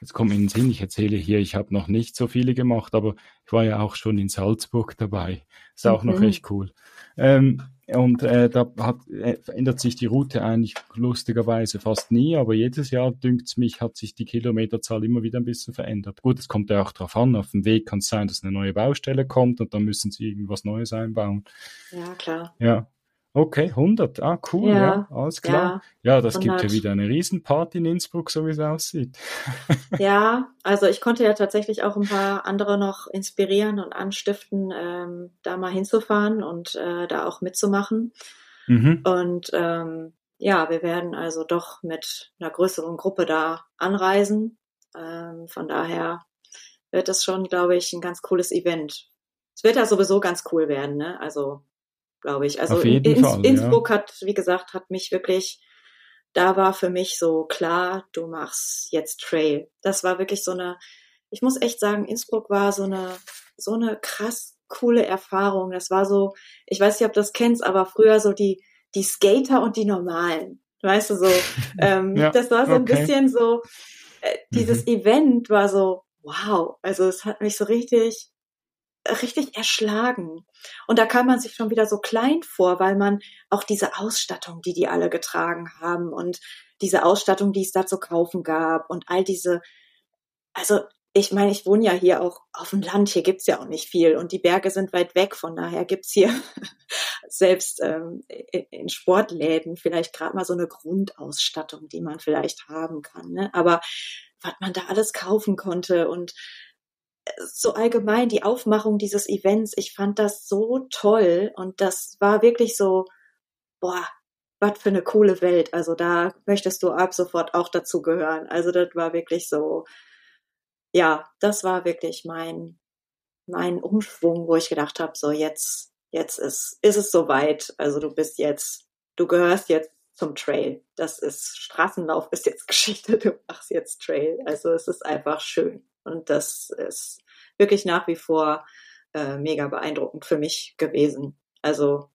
Speaker 1: jetzt kommt mir in den Sinn, ich erzähle hier, ich habe noch nicht so viele gemacht, aber ich war ja auch schon in Salzburg dabei. Ist auch mhm. noch recht cool. Ähm, und äh, da hat, äh, verändert sich die Route eigentlich lustigerweise fast nie, aber jedes Jahr, dünkt's mich, hat sich die Kilometerzahl immer wieder ein bisschen verändert. Gut, es kommt ja auch drauf an, auf dem Weg kann es sein, dass eine neue Baustelle kommt und dann müssen sie irgendwas Neues einbauen.
Speaker 2: Ja, klar.
Speaker 1: Ja, Okay, 100. Ah, cool, ja, ja alles klar. Ja, ja das 100. gibt ja wieder eine Riesenparty in Innsbruck, so wie es aussieht.
Speaker 2: ja, also ich konnte ja tatsächlich auch ein paar andere noch inspirieren und anstiften, ähm, da mal hinzufahren und äh, da auch mitzumachen. Mhm. Und ähm, ja, wir werden also doch mit einer größeren Gruppe da anreisen. Ähm, von daher wird das schon, glaube ich, ein ganz cooles Event. Es wird ja sowieso ganz cool werden, ne? Also glaube ich. Also in,
Speaker 1: Fall,
Speaker 2: Innsbruck
Speaker 1: ja.
Speaker 2: hat, wie gesagt, hat mich wirklich, da war für mich so klar, du machst jetzt Trail. Das war wirklich so eine, ich muss echt sagen, Innsbruck war so eine, so eine krass coole Erfahrung. Das war so, ich weiß nicht, ob du das kennst, aber früher so die, die Skater und die Normalen. Weißt du so, ähm, ja, das war so ein bisschen so, äh, dieses mhm. Event war so, wow, also es hat mich so richtig richtig erschlagen. Und da kam man sich schon wieder so klein vor, weil man auch diese Ausstattung, die die alle getragen haben und diese Ausstattung, die es da zu kaufen gab und all diese, also ich meine, ich wohne ja hier auch auf dem Land, hier gibt's ja auch nicht viel und die Berge sind weit weg, von daher gibt's hier selbst ähm, in Sportläden vielleicht gerade mal so eine Grundausstattung, die man vielleicht haben kann. Ne? Aber was man da alles kaufen konnte und so allgemein die Aufmachung dieses Events, ich fand das so toll und das war wirklich so, boah, was für eine coole Welt. Also da möchtest du ab sofort auch dazu gehören. Also das war wirklich so, ja, das war wirklich mein, mein Umschwung, wo ich gedacht habe, so jetzt, jetzt ist, ist es soweit. Also du bist jetzt, du gehörst jetzt zum Trail. Das ist Straßenlauf ist jetzt Geschichte, du machst jetzt Trail. Also es ist einfach schön. Und das ist wirklich nach wie vor äh, mega beeindruckend für mich gewesen. Also,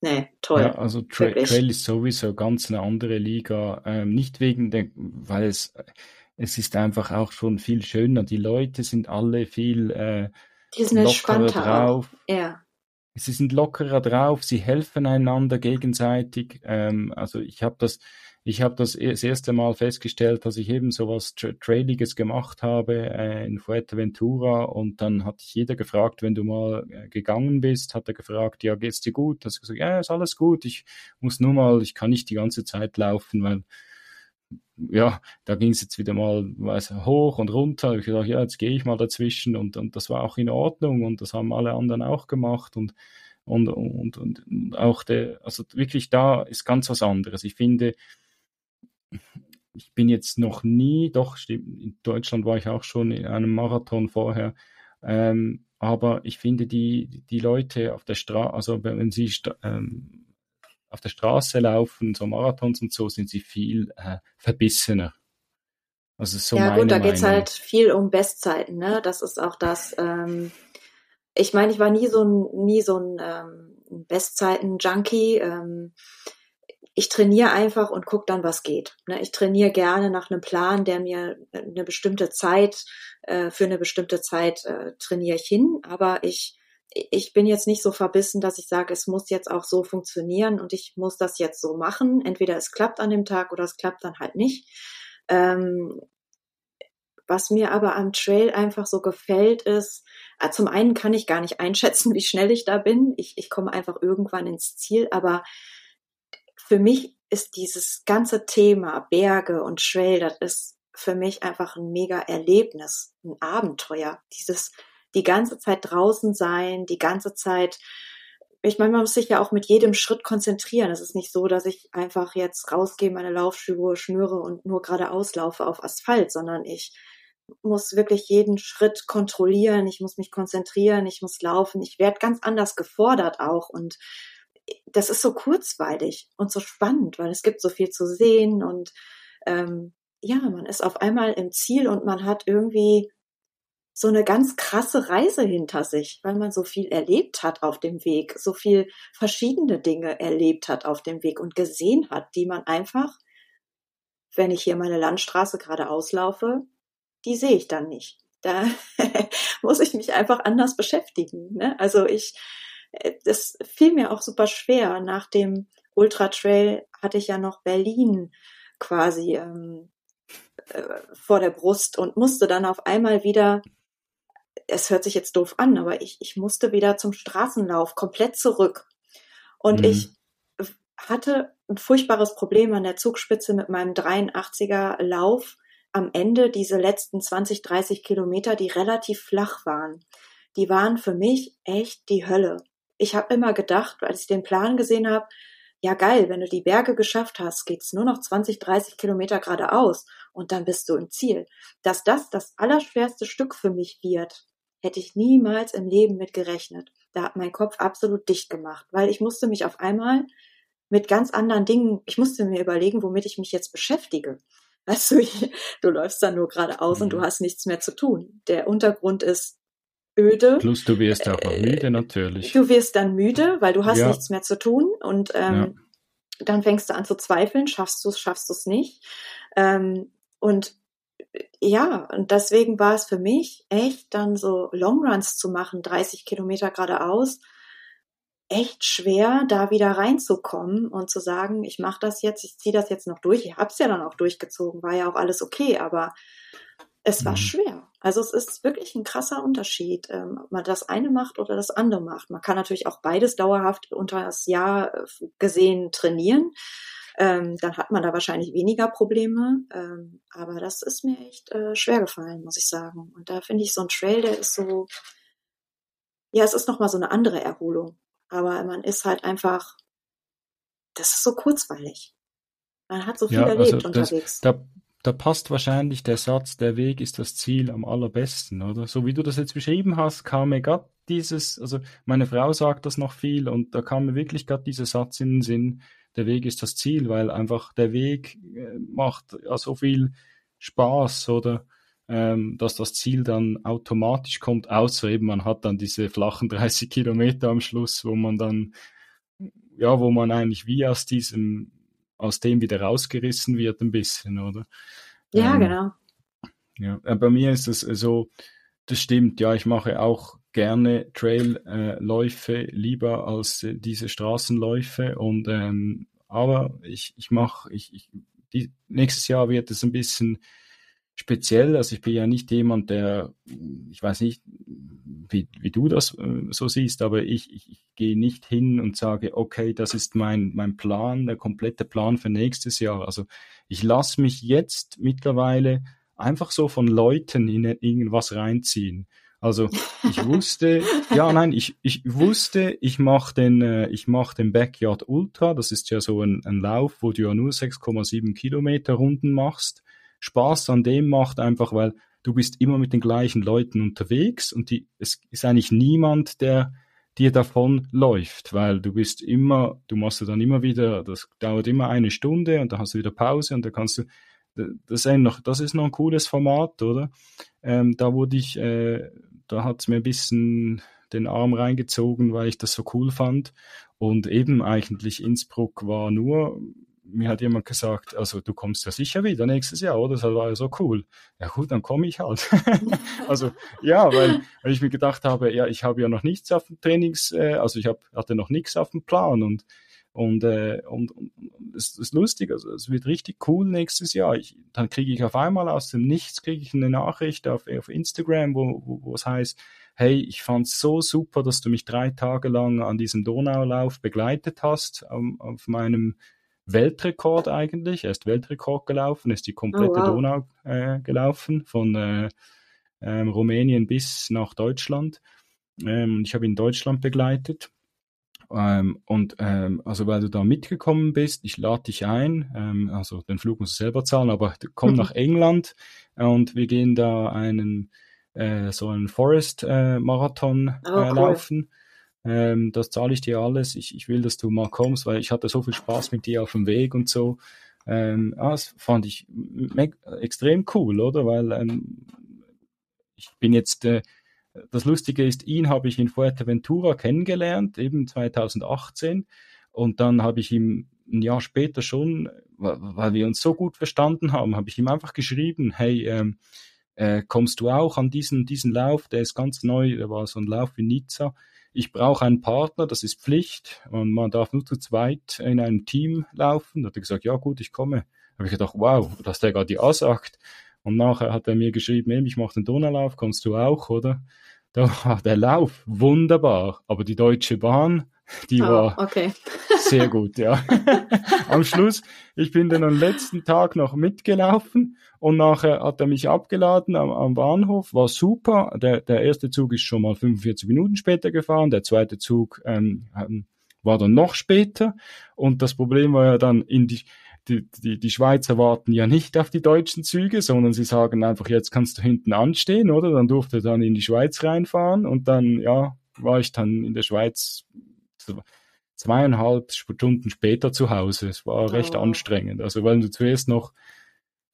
Speaker 2: nee, toll. Ja,
Speaker 1: also Tra wirklich. Trail ist sowieso ganz eine andere Liga. Ähm, nicht wegen der, weil es, es ist einfach auch schon viel schöner. Die Leute sind alle viel äh,
Speaker 2: die sind
Speaker 1: lockerer drauf.
Speaker 2: Ja.
Speaker 1: sie sind lockerer drauf, sie helfen einander gegenseitig. Ähm, also ich habe das, ich habe das e-, das erste Mal festgestellt, dass ich eben sowas Tra Trailiges gemacht habe äh, in Fuerteventura und dann hat jeder gefragt, wenn du mal äh, gegangen bist, hat er gefragt, ja, geht's dir gut? Hast du gesagt, ja, ist alles gut, ich muss nur mal, ich kann nicht die ganze Zeit laufen, weil ja, da ging es jetzt wieder mal weiß, hoch und runter. Ich dachte, ja, jetzt gehe ich mal dazwischen und, und das war auch in Ordnung und das haben alle anderen auch gemacht und, und, und, und auch der, also wirklich da ist ganz was anderes. Ich finde, ich bin jetzt noch nie, doch, stimmt, in Deutschland war ich auch schon in einem Marathon vorher, ähm, aber ich finde die, die Leute auf der Straße, also wenn sie ähm, auf der Straße laufen, so Marathons und so, sind sie viel äh, verbissener.
Speaker 2: Also so ja gut, da geht es halt viel um Bestzeiten, ne? Das ist auch das. Ähm, ich meine, ich war nie so ein, nie so ein ähm, Bestzeiten-Junkie. Ähm, ich trainiere einfach und gucke dann, was geht. Ne? Ich trainiere gerne nach einem Plan, der mir eine bestimmte Zeit, äh, für eine bestimmte Zeit äh, trainiere ich hin, aber ich ich bin jetzt nicht so verbissen, dass ich sage, es muss jetzt auch so funktionieren und ich muss das jetzt so machen. Entweder es klappt an dem Tag oder es klappt dann halt nicht. Ähm, was mir aber am Trail einfach so gefällt, ist, äh, zum einen kann ich gar nicht einschätzen, wie schnell ich da bin. Ich, ich komme einfach irgendwann ins Ziel, aber für mich ist dieses ganze Thema Berge und Trail, das ist für mich einfach ein mega Erlebnis, ein Abenteuer. Dieses die ganze Zeit draußen sein, die ganze Zeit ich meine, man muss sich ja auch mit jedem Schritt konzentrieren. Es ist nicht so, dass ich einfach jetzt rausgehe, meine Laufschuhe schnüre und nur geradeaus laufe auf Asphalt, sondern ich muss wirklich jeden Schritt kontrollieren. Ich muss mich konzentrieren. Ich muss laufen. Ich werde ganz anders gefordert auch. Und das ist so kurzweilig und so spannend, weil es gibt so viel zu sehen und ähm, ja, man ist auf einmal im Ziel und man hat irgendwie so eine ganz krasse Reise hinter sich, weil man so viel erlebt hat auf dem Weg, so viel verschiedene Dinge erlebt hat auf dem Weg und gesehen hat, die man einfach, wenn ich hier meine Landstraße gerade auslaufe, die sehe ich dann nicht. Da muss ich mich einfach anders beschäftigen. Ne? Also ich, das fiel mir auch super schwer. Nach dem Ultra Trail hatte ich ja noch Berlin quasi ähm, äh, vor der Brust und musste dann auf einmal wieder es hört sich jetzt doof an, aber ich, ich musste wieder zum Straßenlauf komplett zurück. Und mhm. ich hatte ein furchtbares Problem an der Zugspitze mit meinem 83er Lauf am Ende diese letzten 20, 30 Kilometer, die relativ flach waren. Die waren für mich echt die Hölle. Ich habe immer gedacht, als ich den Plan gesehen habe, ja geil, wenn du die Berge geschafft hast, geht's nur noch 20, 30 Kilometer geradeaus und dann bist du im Ziel. Dass das das allerschwerste Stück für mich wird, hätte ich niemals im Leben mit gerechnet. Da hat mein Kopf absolut dicht gemacht, weil ich musste mich auf einmal mit ganz anderen Dingen, ich musste mir überlegen, womit ich mich jetzt beschäftige. Weißt du, ich, du läufst dann nur geradeaus mhm. und du mhm. hast nichts mehr zu tun. Der Untergrund ist öde.
Speaker 1: Plus du wirst auch äh, müde natürlich.
Speaker 2: Du wirst dann müde, weil du hast ja. nichts mehr zu tun und ähm, ja. dann fängst du an zu zweifeln, schaffst du es, schaffst du es nicht. Ähm, und ja, und deswegen war es für mich echt dann so Longruns zu machen, 30 Kilometer geradeaus, echt schwer, da wieder reinzukommen und zu sagen, ich mache das jetzt, ich ziehe das jetzt noch durch. Ich habe es ja dann auch durchgezogen, war ja auch alles okay, aber es war mhm. schwer. Also es ist wirklich ein krasser Unterschied, ähm, ob man das eine macht oder das andere macht. Man kann natürlich auch beides dauerhaft unter das Jahr äh, gesehen trainieren ähm, dann hat man da wahrscheinlich weniger Probleme. Ähm, aber das ist mir echt äh, schwer gefallen, muss ich sagen. Und da finde ich so ein Trail, der ist so, ja, es ist nochmal so eine andere Erholung. Aber man ist halt einfach, das ist so kurzweilig. Man hat so viel ja, erlebt also das, unterwegs.
Speaker 1: Da, da passt wahrscheinlich der Satz, der Weg ist das Ziel am allerbesten, oder? So wie du das jetzt beschrieben hast, kam mir gerade dieses, also meine Frau sagt das noch viel und da kam mir wirklich gerade dieser Satz in den Sinn, der Weg ist das Ziel, weil einfach der Weg äh, macht ja so viel Spaß oder ähm, dass das Ziel dann automatisch kommt, außer eben man hat dann diese flachen 30 Kilometer am Schluss, wo man dann, ja, wo man eigentlich wie aus diesem, aus dem wieder rausgerissen wird ein bisschen, oder?
Speaker 2: Ja, ähm, genau.
Speaker 1: Ja, äh, bei mir ist es so, das stimmt, ja, ich mache auch gerne Trailläufe äh, lieber als äh, diese Straßenläufe und ähm, aber ich ich mache ich, ich die, nächstes Jahr wird es ein bisschen speziell. Also ich bin ja nicht jemand, der, ich weiß nicht, wie, wie du das äh, so siehst, aber ich, ich, ich gehe nicht hin und sage, okay, das ist mein, mein Plan, der komplette Plan für nächstes Jahr. Also ich lasse mich jetzt mittlerweile einfach so von Leuten in irgendwas reinziehen. Also ich wusste, ja nein, ich, ich wusste, ich mache den, äh, ich mach den Backyard Ultra. Das ist ja so ein, ein Lauf, wo du ja nur 6,7 Kilometer Runden machst. Spaß an dem macht einfach, weil du bist immer mit den gleichen Leuten unterwegs und die, es ist eigentlich niemand, der dir davon läuft, weil du bist immer, du machst dann immer wieder, das dauert immer eine Stunde und dann hast du wieder Pause und da kannst du das ist, noch, das ist noch ein cooles Format, oder? Ähm, da wurde ich, äh, da hat es mir ein bisschen den Arm reingezogen, weil ich das so cool fand. Und eben eigentlich Innsbruck war nur, mir hat jemand gesagt, also du kommst ja sicher wieder nächstes Jahr, oder? Das war ja so cool. Ja gut, dann komme ich halt. also ja, weil, weil ich mir gedacht habe, ja, ich habe ja noch nichts auf dem Trainings, äh, also ich hab, hatte noch nichts auf dem Plan und und, äh, und, und es ist lustig, also es wird richtig cool nächstes Jahr. Ich, dann kriege ich auf einmal aus dem Nichts kriege ich eine Nachricht auf, auf Instagram, wo, wo, wo es heißt, hey, ich fand's so super, dass du mich drei Tage lang an diesem Donaulauf begleitet hast, um, auf meinem Weltrekord eigentlich. Er ist Weltrekord gelaufen, ist die komplette oh, wow. Donau äh, gelaufen, von äh, äh, Rumänien bis nach Deutschland. Ähm, ich habe ihn in Deutschland begleitet. Ähm, und ähm, also weil du da mitgekommen bist, ich lade dich ein, ähm, also den Flug musst du selber zahlen, aber komm nach England und wir gehen da einen äh, so einen Forest äh, Marathon oh, äh, laufen. Ähm, das zahle ich dir alles. Ich, ich will, dass du mal kommst, weil ich hatte so viel Spaß mit dir auf dem Weg und so. Ähm, ah, das fand ich extrem cool, oder? Weil ähm, ich bin jetzt äh, das Lustige ist, ihn habe ich in Fuerteventura kennengelernt, eben 2018. Und dann habe ich ihm ein Jahr später schon, weil wir uns so gut verstanden haben, habe ich ihm einfach geschrieben, hey, ähm, äh, kommst du auch an diesen, diesen Lauf, der ist ganz neu, der war so ein Lauf in Nizza. Ich brauche einen Partner, das ist Pflicht und man darf nur zu zweit in einem Team laufen. Da hat er gesagt, ja gut, ich komme. Da habe ich gedacht, wow, dass der gerade ja sagt. Und nachher hat er mir geschrieben, ich mache den Donaulauf, kommst du auch, oder? Da war der Lauf wunderbar, aber die Deutsche Bahn, die oh, war okay. sehr gut, ja. am Schluss, ich bin dann am letzten Tag noch mitgelaufen und nachher hat er mich abgeladen am, am Bahnhof, war super. Der, der erste Zug ist schon mal 45 Minuten später gefahren, der zweite Zug ähm, war dann noch später und das Problem war ja dann in die die, die, die Schweizer warten ja nicht auf die deutschen Züge, sondern sie sagen einfach, jetzt kannst du hinten anstehen, oder? Dann durfte dann in die Schweiz reinfahren und dann, ja, war ich dann in der Schweiz zweieinhalb Stunden später zu Hause. Es war recht oh. anstrengend. Also, weil du zuerst noch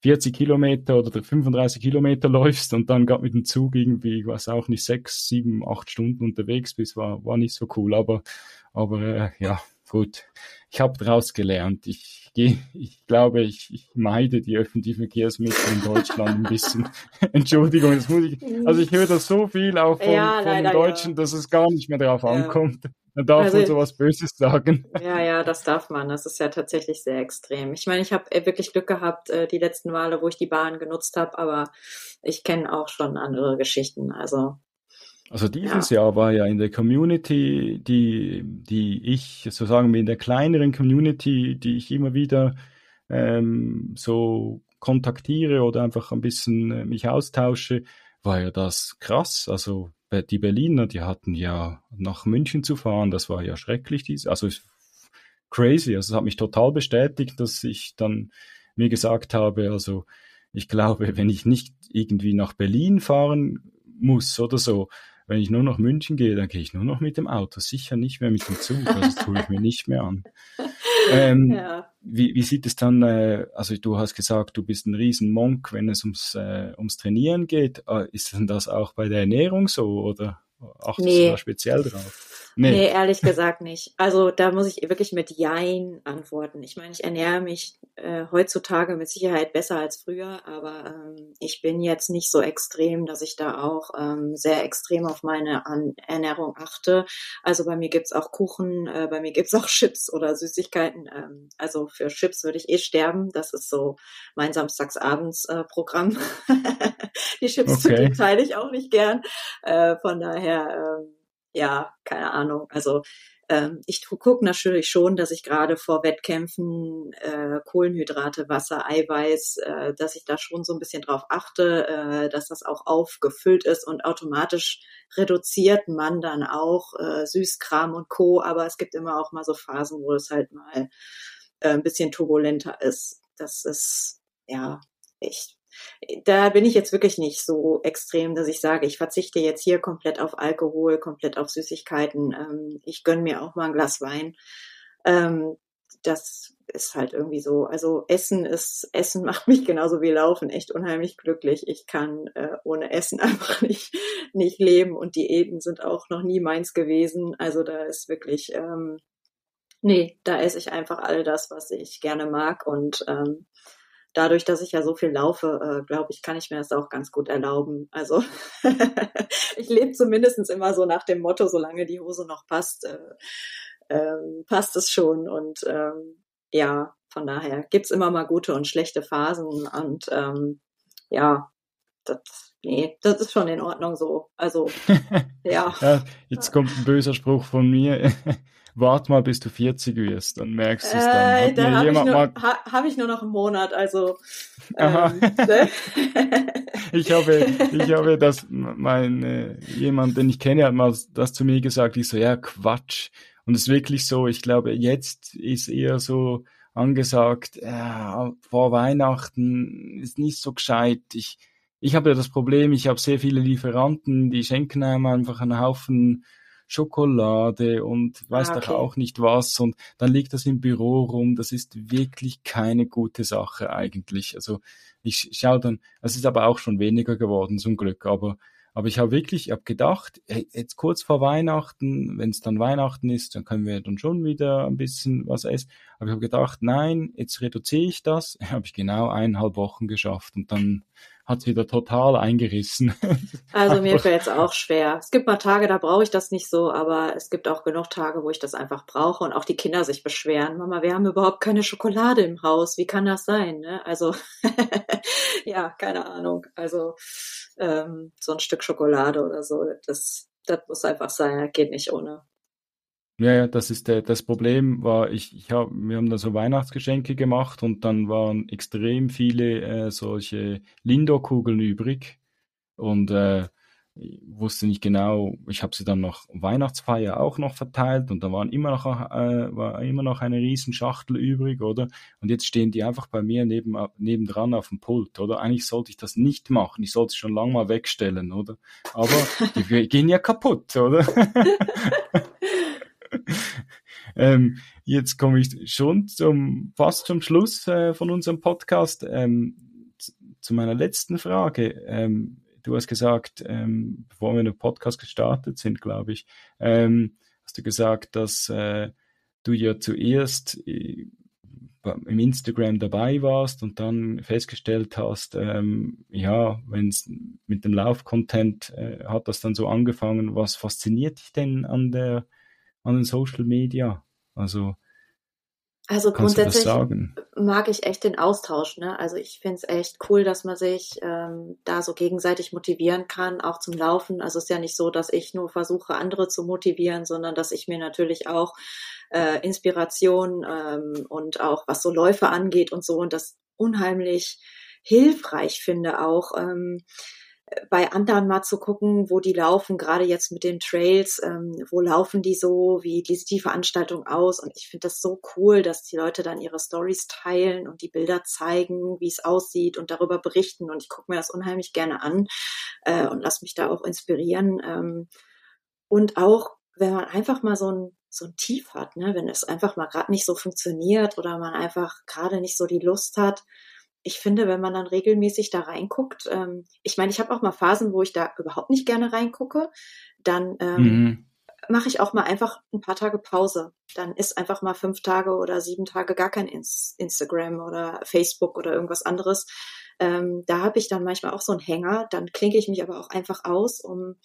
Speaker 1: 40 Kilometer oder 35 Kilometer läufst und dann gerade mit dem Zug irgendwie, ich weiß auch nicht, sechs, sieben, acht Stunden unterwegs bist, war, war nicht so cool. Aber, aber äh, ja, gut. Ich habe daraus gelernt. Ich gehe, ich glaube, ich, ich meide die öffentlichen Verkehrsmittel in Deutschland ein bisschen. Entschuldigung, das muss ich, also ich höre das so viel auch von, ja, von den Deutschen, ja. dass es gar nicht mehr darauf ja. ankommt. Man darf also, man sowas Böses sagen.
Speaker 2: Ja, ja, das darf man. Das ist ja tatsächlich sehr extrem. Ich meine, ich habe äh, wirklich Glück gehabt, äh, die letzten Male, wo ich die Bahn genutzt habe, aber ich kenne auch schon andere Geschichten. Also
Speaker 1: also dieses ja. Jahr war ja in der Community, die, die ich, so sagen wir, in der kleineren Community, die ich immer wieder ähm, so kontaktiere oder einfach ein bisschen äh, mich austausche, war ja das krass. Also die Berliner, die hatten ja nach München zu fahren, das war ja schrecklich. Dies, also crazy. Also es hat mich total bestätigt, dass ich dann mir gesagt habe, also ich glaube, wenn ich nicht irgendwie nach Berlin fahren muss oder so, wenn ich nur nach München gehe, dann gehe ich nur noch mit dem Auto, sicher nicht mehr mit dem Zug, also das tue ich mir nicht mehr an. Ähm, ja. wie, wie sieht es dann, äh, also du hast gesagt, du bist ein Riesenmonk, wenn es ums, äh, ums Trainieren geht. Äh, ist denn das auch bei der Ernährung so oder achtest nee. du da speziell drauf?
Speaker 2: Nee. nee. ehrlich gesagt nicht. Also da muss ich wirklich mit Jein antworten. Ich meine, ich ernähre mich äh, heutzutage mit Sicherheit besser als früher, aber ähm, ich bin jetzt nicht so extrem, dass ich da auch ähm, sehr extrem auf meine An Ernährung achte. Also bei mir gibt's auch Kuchen, äh, bei mir gibt's auch Chips oder Süßigkeiten. Ähm, also für Chips würde ich eh sterben. Das ist so mein Samstagsabends-Programm. Äh, Die Chips okay. teile ich auch nicht gern. Äh, von daher, ähm, ja, keine Ahnung. Also ähm, ich gucke natürlich schon, dass ich gerade vor Wettkämpfen äh, Kohlenhydrate, Wasser, Eiweiß, äh, dass ich da schon so ein bisschen drauf achte, äh, dass das auch aufgefüllt ist und automatisch reduziert man dann auch äh, Süßkram und Co. Aber es gibt immer auch mal so Phasen, wo es halt mal äh, ein bisschen turbulenter ist. Das ist ja echt da bin ich jetzt wirklich nicht so extrem, dass ich sage, ich verzichte jetzt hier komplett auf Alkohol, komplett auf Süßigkeiten. Ähm, ich gönne mir auch mal ein Glas Wein. Ähm, das ist halt irgendwie so. Also Essen ist, Essen macht mich genauso wie Laufen echt unheimlich glücklich. Ich kann äh, ohne Essen einfach nicht, nicht leben und Diäten sind auch noch nie meins gewesen. Also da ist wirklich, ähm, nee, da esse ich einfach all das, was ich gerne mag und ähm, dadurch, dass ich ja so viel laufe, äh, glaube ich, kann ich mir das auch ganz gut erlauben. Also ich lebe zumindest immer so nach dem Motto, solange die Hose noch passt, äh, ähm, passt es schon. Und ähm, ja, von daher gibt's immer mal gute und schlechte Phasen. Und ähm, ja, das, nee, das ist schon in Ordnung so. Also, ja.
Speaker 1: ja. Jetzt kommt ein böser Spruch von mir wart mal, bis du 40 wirst, dann merkst du es dann.
Speaker 2: Äh, da habe ich, nur, ha, hab ich nur noch einen Monat, also. Ähm,
Speaker 1: ne? ich habe, ich habe das, mein, äh, jemand, den ich kenne, hat mal das zu mir gesagt, ich so, ja, Quatsch. Und es ist wirklich so, ich glaube, jetzt ist eher so angesagt, ja, vor Weihnachten ist nicht so gescheit. Ich, ich habe ja das Problem, ich habe sehr viele Lieferanten, die schenken einem einfach einen Haufen Schokolade und weiß ah, okay. doch auch nicht was und dann liegt das im Büro rum. Das ist wirklich keine gute Sache eigentlich. Also ich schaue dann, es ist aber auch schon weniger geworden zum Glück, aber aber ich habe wirklich, ich habe gedacht, jetzt kurz vor Weihnachten, wenn es dann Weihnachten ist, dann können wir dann schon wieder ein bisschen was essen. Aber ich habe gedacht, nein, jetzt reduziere ich das. Habe ich genau eineinhalb Wochen geschafft und dann hat es wieder total eingerissen.
Speaker 2: Also mir fällt es auch schwer. Es gibt mal Tage, da brauche ich das nicht so, aber es gibt auch genug Tage, wo ich das einfach brauche und auch die Kinder sich beschweren. Mama, wir haben überhaupt keine Schokolade im Haus. Wie kann das sein? Ne? Also ja, keine Ahnung. Also ähm, so ein Stück Schokolade oder so, das, das muss einfach sein. Das geht nicht ohne.
Speaker 1: Ja, ja, das ist der, das Problem war, ich, ich hab, wir haben da so Weihnachtsgeschenke gemacht und dann waren extrem viele äh, solche Lindor-Kugeln übrig und äh, ich wusste nicht genau, ich habe sie dann noch Weihnachtsfeier auch noch verteilt und da waren immer noch äh, war immer noch eine riesen Schachtel übrig, oder? Und jetzt stehen die einfach bei mir neben nebendran auf dem Pult, oder? Eigentlich sollte ich das nicht machen, ich sollte sie schon lang mal wegstellen, oder? Aber die gehen ja kaputt, oder? ähm, jetzt komme ich schon zum fast zum Schluss äh, von unserem Podcast. Ähm, zu meiner letzten Frage. Ähm, du hast gesagt, ähm, bevor wir den Podcast gestartet sind, glaube ich, ähm, hast du gesagt, dass äh, du ja zuerst äh, im Instagram dabei warst und dann festgestellt hast, ähm, ja, wenn es mit dem Lauf-Content äh, hat das dann so angefangen. Was fasziniert dich denn an der an den Social Media? Also,
Speaker 2: also grundsätzlich mag ich echt den Austausch. Ne? Also ich finde es echt cool, dass man sich ähm, da so gegenseitig motivieren kann, auch zum Laufen. Also es ist ja nicht so, dass ich nur versuche, andere zu motivieren, sondern dass ich mir natürlich auch äh, Inspiration ähm, und auch was so Läufe angeht und so und das unheimlich hilfreich finde auch. Ähm, bei anderen mal zu gucken, wo die laufen, gerade jetzt mit den Trails, ähm, wo laufen die so, wie sieht die Veranstaltung aus? Und ich finde das so cool, dass die Leute dann ihre Stories teilen und die Bilder zeigen, wie es aussieht und darüber berichten. Und ich gucke mir das unheimlich gerne an äh, und lass mich da auch inspirieren. Ähm, und auch, wenn man einfach mal so ein so ein Tief hat, ne? wenn es einfach mal gerade nicht so funktioniert oder man einfach gerade nicht so die Lust hat, ich finde, wenn man dann regelmäßig da reinguckt, ähm, ich meine, ich habe auch mal Phasen, wo ich da überhaupt nicht gerne reingucke, dann ähm, mhm. mache ich auch mal einfach ein paar Tage Pause. Dann ist einfach mal fünf Tage oder sieben Tage gar kein Instagram oder Facebook oder irgendwas anderes. Ähm, da habe ich dann manchmal auch so einen Hänger. Dann klinke ich mich aber auch einfach aus, um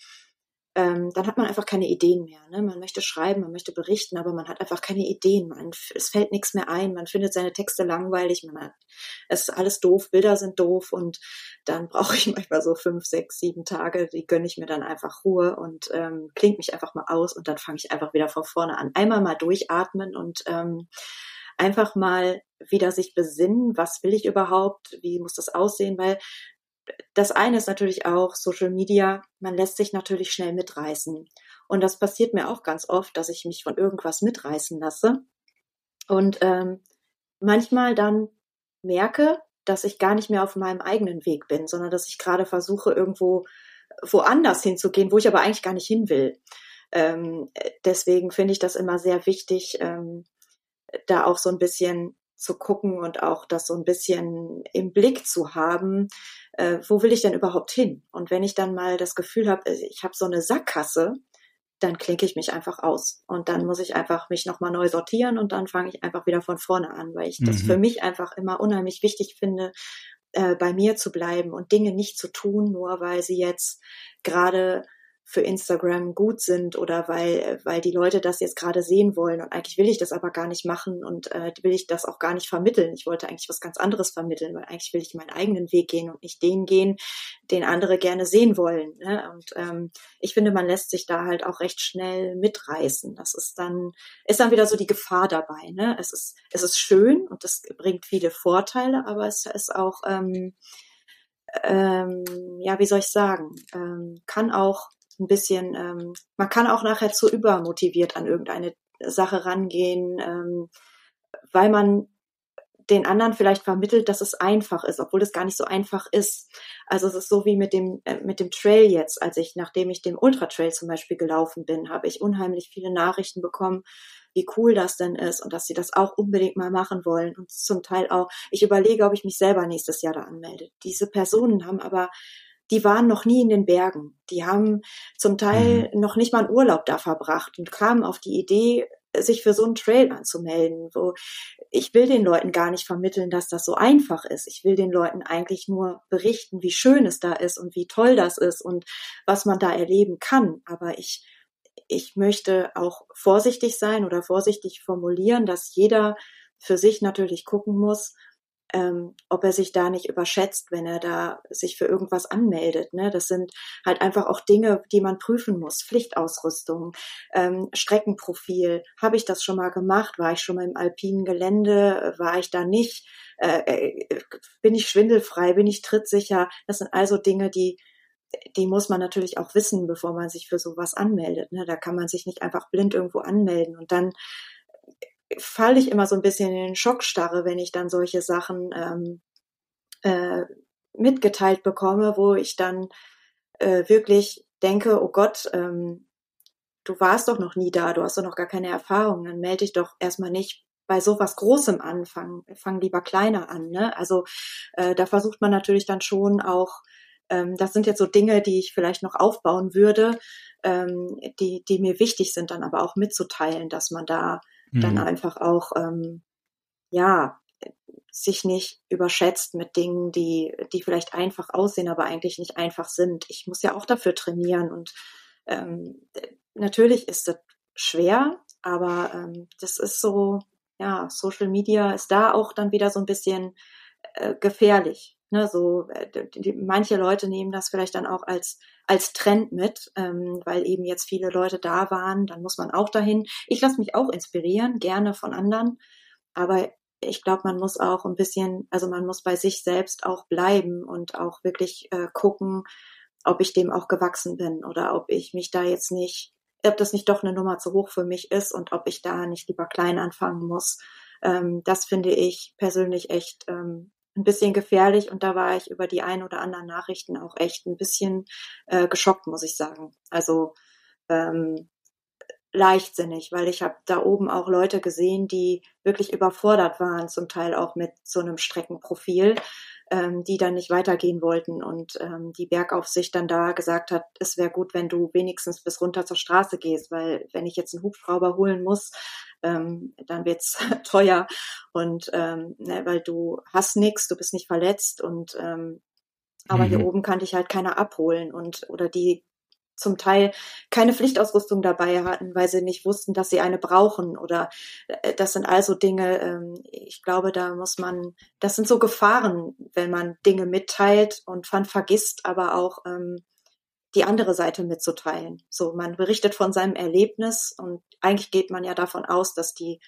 Speaker 2: ähm, dann hat man einfach keine Ideen mehr. Ne? Man möchte schreiben, man möchte berichten, aber man hat einfach keine Ideen. Man, es fällt nichts mehr ein, man findet seine Texte langweilig, man hat, es ist alles doof, Bilder sind doof und dann brauche ich manchmal so fünf, sechs, sieben Tage, die gönne ich mir dann einfach Ruhe und ähm, klingt mich einfach mal aus und dann fange ich einfach wieder von vorne an. Einmal mal durchatmen und ähm, einfach mal wieder sich besinnen, was will ich überhaupt, wie muss das aussehen, weil das eine ist natürlich auch Social Media. Man lässt sich natürlich schnell mitreißen. Und das passiert mir auch ganz oft, dass ich mich von irgendwas mitreißen lasse. Und ähm, manchmal dann merke, dass ich gar nicht mehr auf meinem eigenen Weg bin, sondern dass ich gerade versuche, irgendwo woanders hinzugehen, wo ich aber eigentlich gar nicht hin will. Ähm, deswegen finde ich das immer sehr wichtig, ähm, da auch so ein bisschen zu gucken und auch das so ein bisschen im Blick zu haben, äh, wo will ich denn überhaupt hin? Und wenn ich dann mal das Gefühl habe, äh, ich habe so eine Sackgasse, dann klinke ich mich einfach aus. Und dann muss ich einfach mich nochmal neu sortieren und dann fange ich einfach wieder von vorne an, weil ich mhm. das für mich einfach immer unheimlich wichtig finde, äh, bei mir zu bleiben und Dinge nicht zu tun, nur weil sie jetzt gerade für Instagram gut sind oder weil, weil die Leute das jetzt gerade sehen wollen. Und eigentlich will ich das aber gar nicht machen und äh, will ich das auch gar nicht vermitteln. Ich wollte eigentlich was ganz anderes vermitteln, weil eigentlich will ich meinen eigenen Weg gehen und nicht den gehen, den andere gerne sehen wollen. Ne? Und ähm, ich finde, man lässt sich da halt auch recht schnell mitreißen. Das ist dann, ist dann wieder so die Gefahr dabei. Ne? Es ist, es ist schön und es bringt viele Vorteile, aber es ist auch, ähm, ähm, ja, wie soll ich sagen, ähm, kann auch ein bisschen, ähm, man kann auch nachher zu übermotiviert an irgendeine Sache rangehen, ähm, weil man den anderen vielleicht vermittelt, dass es einfach ist, obwohl es gar nicht so einfach ist. Also es ist so wie mit dem äh, mit dem Trail jetzt, als ich nachdem ich dem Ultra Trail zum Beispiel gelaufen bin, habe ich unheimlich viele Nachrichten bekommen, wie cool das denn ist und dass sie das auch unbedingt mal machen wollen und zum Teil auch. Ich überlege, ob ich mich selber nächstes Jahr da anmelde. Diese Personen haben aber die waren noch nie in den Bergen. Die haben zum Teil mhm. noch nicht mal einen Urlaub da verbracht und kamen auf die Idee, sich für so einen Trail anzumelden, wo ich will den Leuten gar nicht vermitteln, dass das so einfach ist. Ich will den Leuten eigentlich nur berichten, wie schön es da ist und wie toll das ist und was man da erleben kann. Aber ich, ich möchte auch vorsichtig sein oder vorsichtig formulieren, dass jeder für sich natürlich gucken muss, ähm, ob er sich da nicht überschätzt, wenn er da sich für irgendwas anmeldet. Ne? Das sind halt einfach auch Dinge, die man prüfen muss. Pflichtausrüstung, ähm, Streckenprofil. Habe ich das schon mal gemacht? War ich schon mal im alpinen Gelände? War ich da nicht? Äh, äh, bin ich schwindelfrei? Bin ich trittsicher? Das sind also Dinge, die die muss man natürlich auch wissen, bevor man sich für sowas anmeldet. Ne? Da kann man sich nicht einfach blind irgendwo anmelden und dann falle ich immer so ein bisschen in den Schockstarre, wenn ich dann solche Sachen ähm, äh, mitgeteilt bekomme, wo ich dann äh, wirklich denke, oh Gott, ähm, du warst doch noch nie da, du hast doch noch gar keine Erfahrung, dann melde dich doch erstmal nicht bei sowas Großem an, fang, fang lieber kleiner an. Ne? Also äh, da versucht man natürlich dann schon auch, ähm, das sind jetzt so Dinge, die ich vielleicht noch aufbauen würde, ähm, die, die mir wichtig sind, dann aber auch mitzuteilen, dass man da mhm. dann einfach auch, ähm, ja, sich nicht überschätzt mit Dingen, die, die vielleicht einfach aussehen, aber eigentlich nicht einfach sind. Ich muss ja auch dafür trainieren und ähm, natürlich ist das schwer, aber ähm, das ist so, ja, Social Media ist da auch dann wieder so ein bisschen äh, gefährlich. Ne, so äh, die, manche Leute nehmen das vielleicht dann auch als als Trend mit, ähm, weil eben jetzt viele Leute da waren. Dann muss man auch dahin. Ich lasse mich auch inspirieren, gerne von anderen, aber ich glaube, man muss auch ein bisschen, also man muss bei sich selbst auch bleiben und auch wirklich äh, gucken, ob ich dem auch gewachsen bin oder ob ich mich da jetzt nicht, ob das nicht doch eine Nummer zu hoch für mich ist und ob ich da nicht lieber klein anfangen muss. Ähm, das finde ich persönlich echt ähm, ein bisschen gefährlich und da war ich über die ein oder anderen Nachrichten auch echt ein bisschen äh, geschockt, muss ich sagen. Also ähm, leichtsinnig, weil ich habe da oben auch Leute gesehen, die wirklich überfordert waren, zum Teil auch mit so einem Streckenprofil. Ähm, die dann nicht weitergehen wollten und ähm, die Bergaufsicht dann da gesagt hat, es wäre gut, wenn du wenigstens bis runter zur Straße gehst, weil wenn ich jetzt einen Hubschrauber holen muss, ähm, dann wird's teuer und ähm, ne, weil du hast nichts, du bist nicht verletzt und ähm, aber mhm. hier oben kann dich halt keiner abholen und oder die zum Teil keine Pflichtausrüstung dabei hatten, weil sie nicht wussten, dass sie eine brauchen oder äh, das sind also Dinge, ähm, ich glaube, da muss man, das sind so Gefahren, wenn man Dinge mitteilt und man vergisst aber auch ähm, die andere Seite mitzuteilen. So, man berichtet von seinem Erlebnis und eigentlich geht man ja davon aus, dass die,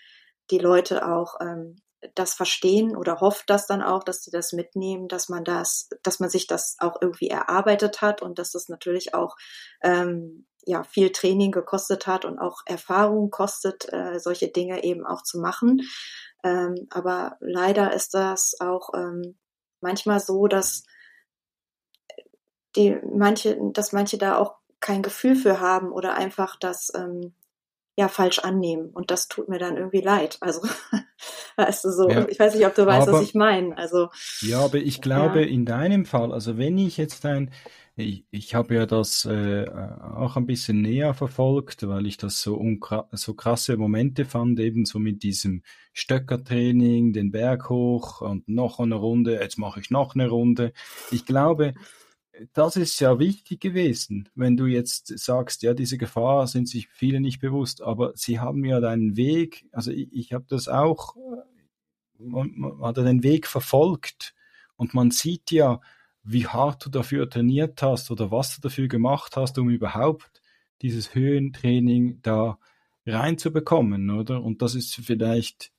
Speaker 2: die Leute auch ähm, das verstehen oder hofft das dann auch, dass sie das mitnehmen, dass man das, dass man sich das auch irgendwie erarbeitet hat und dass das natürlich auch ähm, ja viel Training gekostet hat und auch Erfahrung kostet, äh, solche Dinge eben auch zu machen. Ähm, aber leider ist das auch ähm, manchmal so, dass die manche, dass manche da auch kein Gefühl für haben oder einfach das ähm, ja falsch annehmen und das tut mir dann irgendwie leid. Also weißt du so, ja, ich weiß nicht, ob du weißt, aber, was ich meine. Also
Speaker 1: ja, aber ich glaube ja. in deinem Fall, also wenn ich jetzt ein ich, ich habe ja das äh, auch ein bisschen näher verfolgt, weil ich das so, so krasse Momente fand, eben so mit diesem Stöckertraining, den Berg hoch und noch eine Runde, jetzt mache ich noch eine Runde. Ich glaube, das ist ja wichtig gewesen, wenn du jetzt sagst, ja, diese Gefahr sind sich viele nicht bewusst, aber sie haben ja deinen Weg, also ich, ich habe das auch, man, man hat den Weg verfolgt und man sieht ja, wie hart du dafür trainiert hast oder was du dafür gemacht hast, um überhaupt dieses Höhentraining da reinzubekommen, oder? Und das ist vielleicht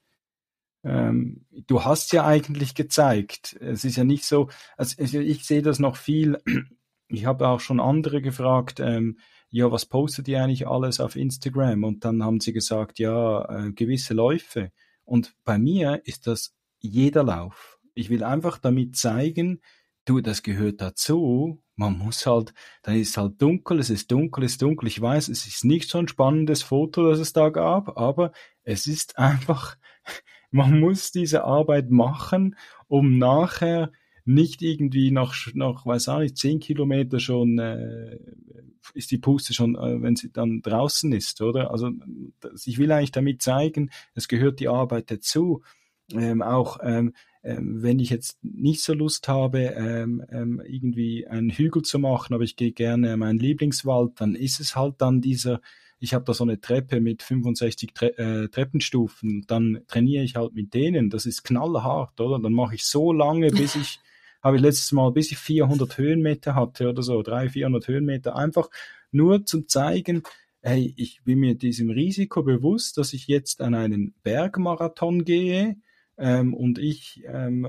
Speaker 1: ähm, du hast ja eigentlich gezeigt. Es ist ja nicht so, also ich sehe das noch viel. Ich habe auch schon andere gefragt, ähm, ja, was postet ihr eigentlich alles auf Instagram? Und dann haben sie gesagt, ja, äh, gewisse Läufe. Und bei mir ist das jeder Lauf. Ich will einfach damit zeigen, du, das gehört dazu. Man muss halt, dann ist halt dunkel, es ist dunkel, es ist dunkel. Ich weiß, es ist nicht so ein spannendes Foto, das es da gab, aber es ist einfach, man muss diese Arbeit machen, um nachher nicht irgendwie nach, nach weiß auch nicht, zehn Kilometer schon äh, ist die Puste schon, äh, wenn sie dann draußen ist, oder? Also das, ich will eigentlich damit zeigen, es gehört die Arbeit dazu. Ähm, auch ähm, ähm, wenn ich jetzt nicht so Lust habe, ähm, ähm, irgendwie einen Hügel zu machen, aber ich gehe gerne in meinen Lieblingswald, dann ist es halt dann dieser ich habe da so eine Treppe mit 65 Tre äh, Treppenstufen, dann trainiere ich halt mit denen, das ist knallhart, oder? Dann mache ich so lange, bis ich, habe ich letztes Mal, bis ich 400 Höhenmeter hatte oder so, 300, 400 Höhenmeter, einfach nur zum zeigen, hey, ich bin mir diesem Risiko bewusst, dass ich jetzt an einen Bergmarathon gehe ähm, und ich ähm,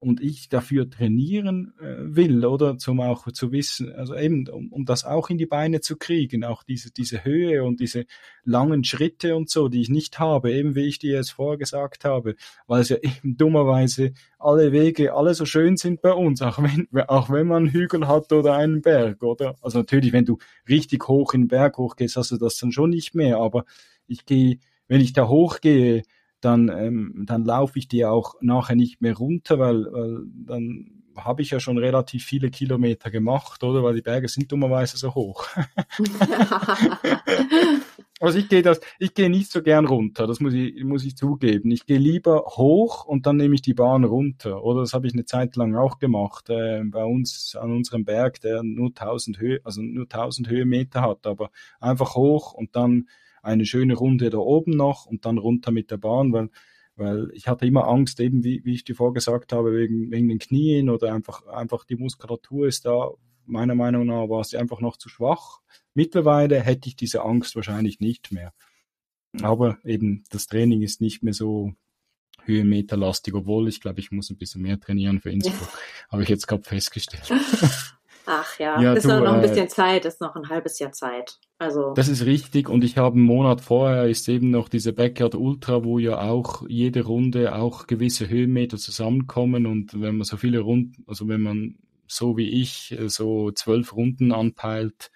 Speaker 1: und ich dafür trainieren äh, will oder zum auch zu wissen, also eben um, um das auch in die Beine zu kriegen, auch diese diese Höhe und diese langen Schritte und so, die ich nicht habe, eben wie ich dir jetzt vorher gesagt habe, weil es ja eben dummerweise alle Wege alle so schön sind bei uns, auch wenn auch wenn man einen Hügel hat oder einen Berg, oder? Also natürlich, wenn du richtig hoch in den Berg hochgehst, hast du das dann schon nicht mehr, aber ich gehe, wenn ich da hochgehe, dann, ähm, dann laufe ich die auch nachher nicht mehr runter, weil, weil dann habe ich ja schon relativ viele Kilometer gemacht, oder? Weil die Berge sind dummerweise so hoch. also ich gehe das, ich gehe nicht so gern runter, das muss ich, muss ich zugeben. Ich gehe lieber hoch und dann nehme ich die Bahn runter. Oder das habe ich eine Zeit lang auch gemacht, äh, bei uns an unserem Berg, der nur 1000 Höhe, also nur 1000 Höhenmeter hat, aber einfach hoch und dann eine schöne Runde da oben noch und dann runter mit der Bahn, weil, weil ich hatte immer Angst, eben wie, wie ich dir vorgesagt habe, wegen, wegen den Knien oder einfach, einfach die Muskulatur ist da, meiner Meinung nach war sie einfach noch zu schwach. Mittlerweile hätte ich diese Angst wahrscheinlich nicht mehr. Aber eben das Training ist nicht mehr so höhenmeterlastig, obwohl ich glaube, ich muss ein bisschen mehr trainieren für Innsbruck. Habe ich jetzt gerade festgestellt.
Speaker 2: Ach ja, ja ist du, noch ein äh, bisschen Zeit, ist noch ein halbes Jahr Zeit. Also.
Speaker 1: Das ist richtig und ich habe einen Monat vorher ist eben noch diese Backyard Ultra, wo ja auch jede Runde auch gewisse Höhenmeter zusammenkommen und wenn man so viele Runden, also wenn man so wie ich äh, so zwölf Runden anpeilt,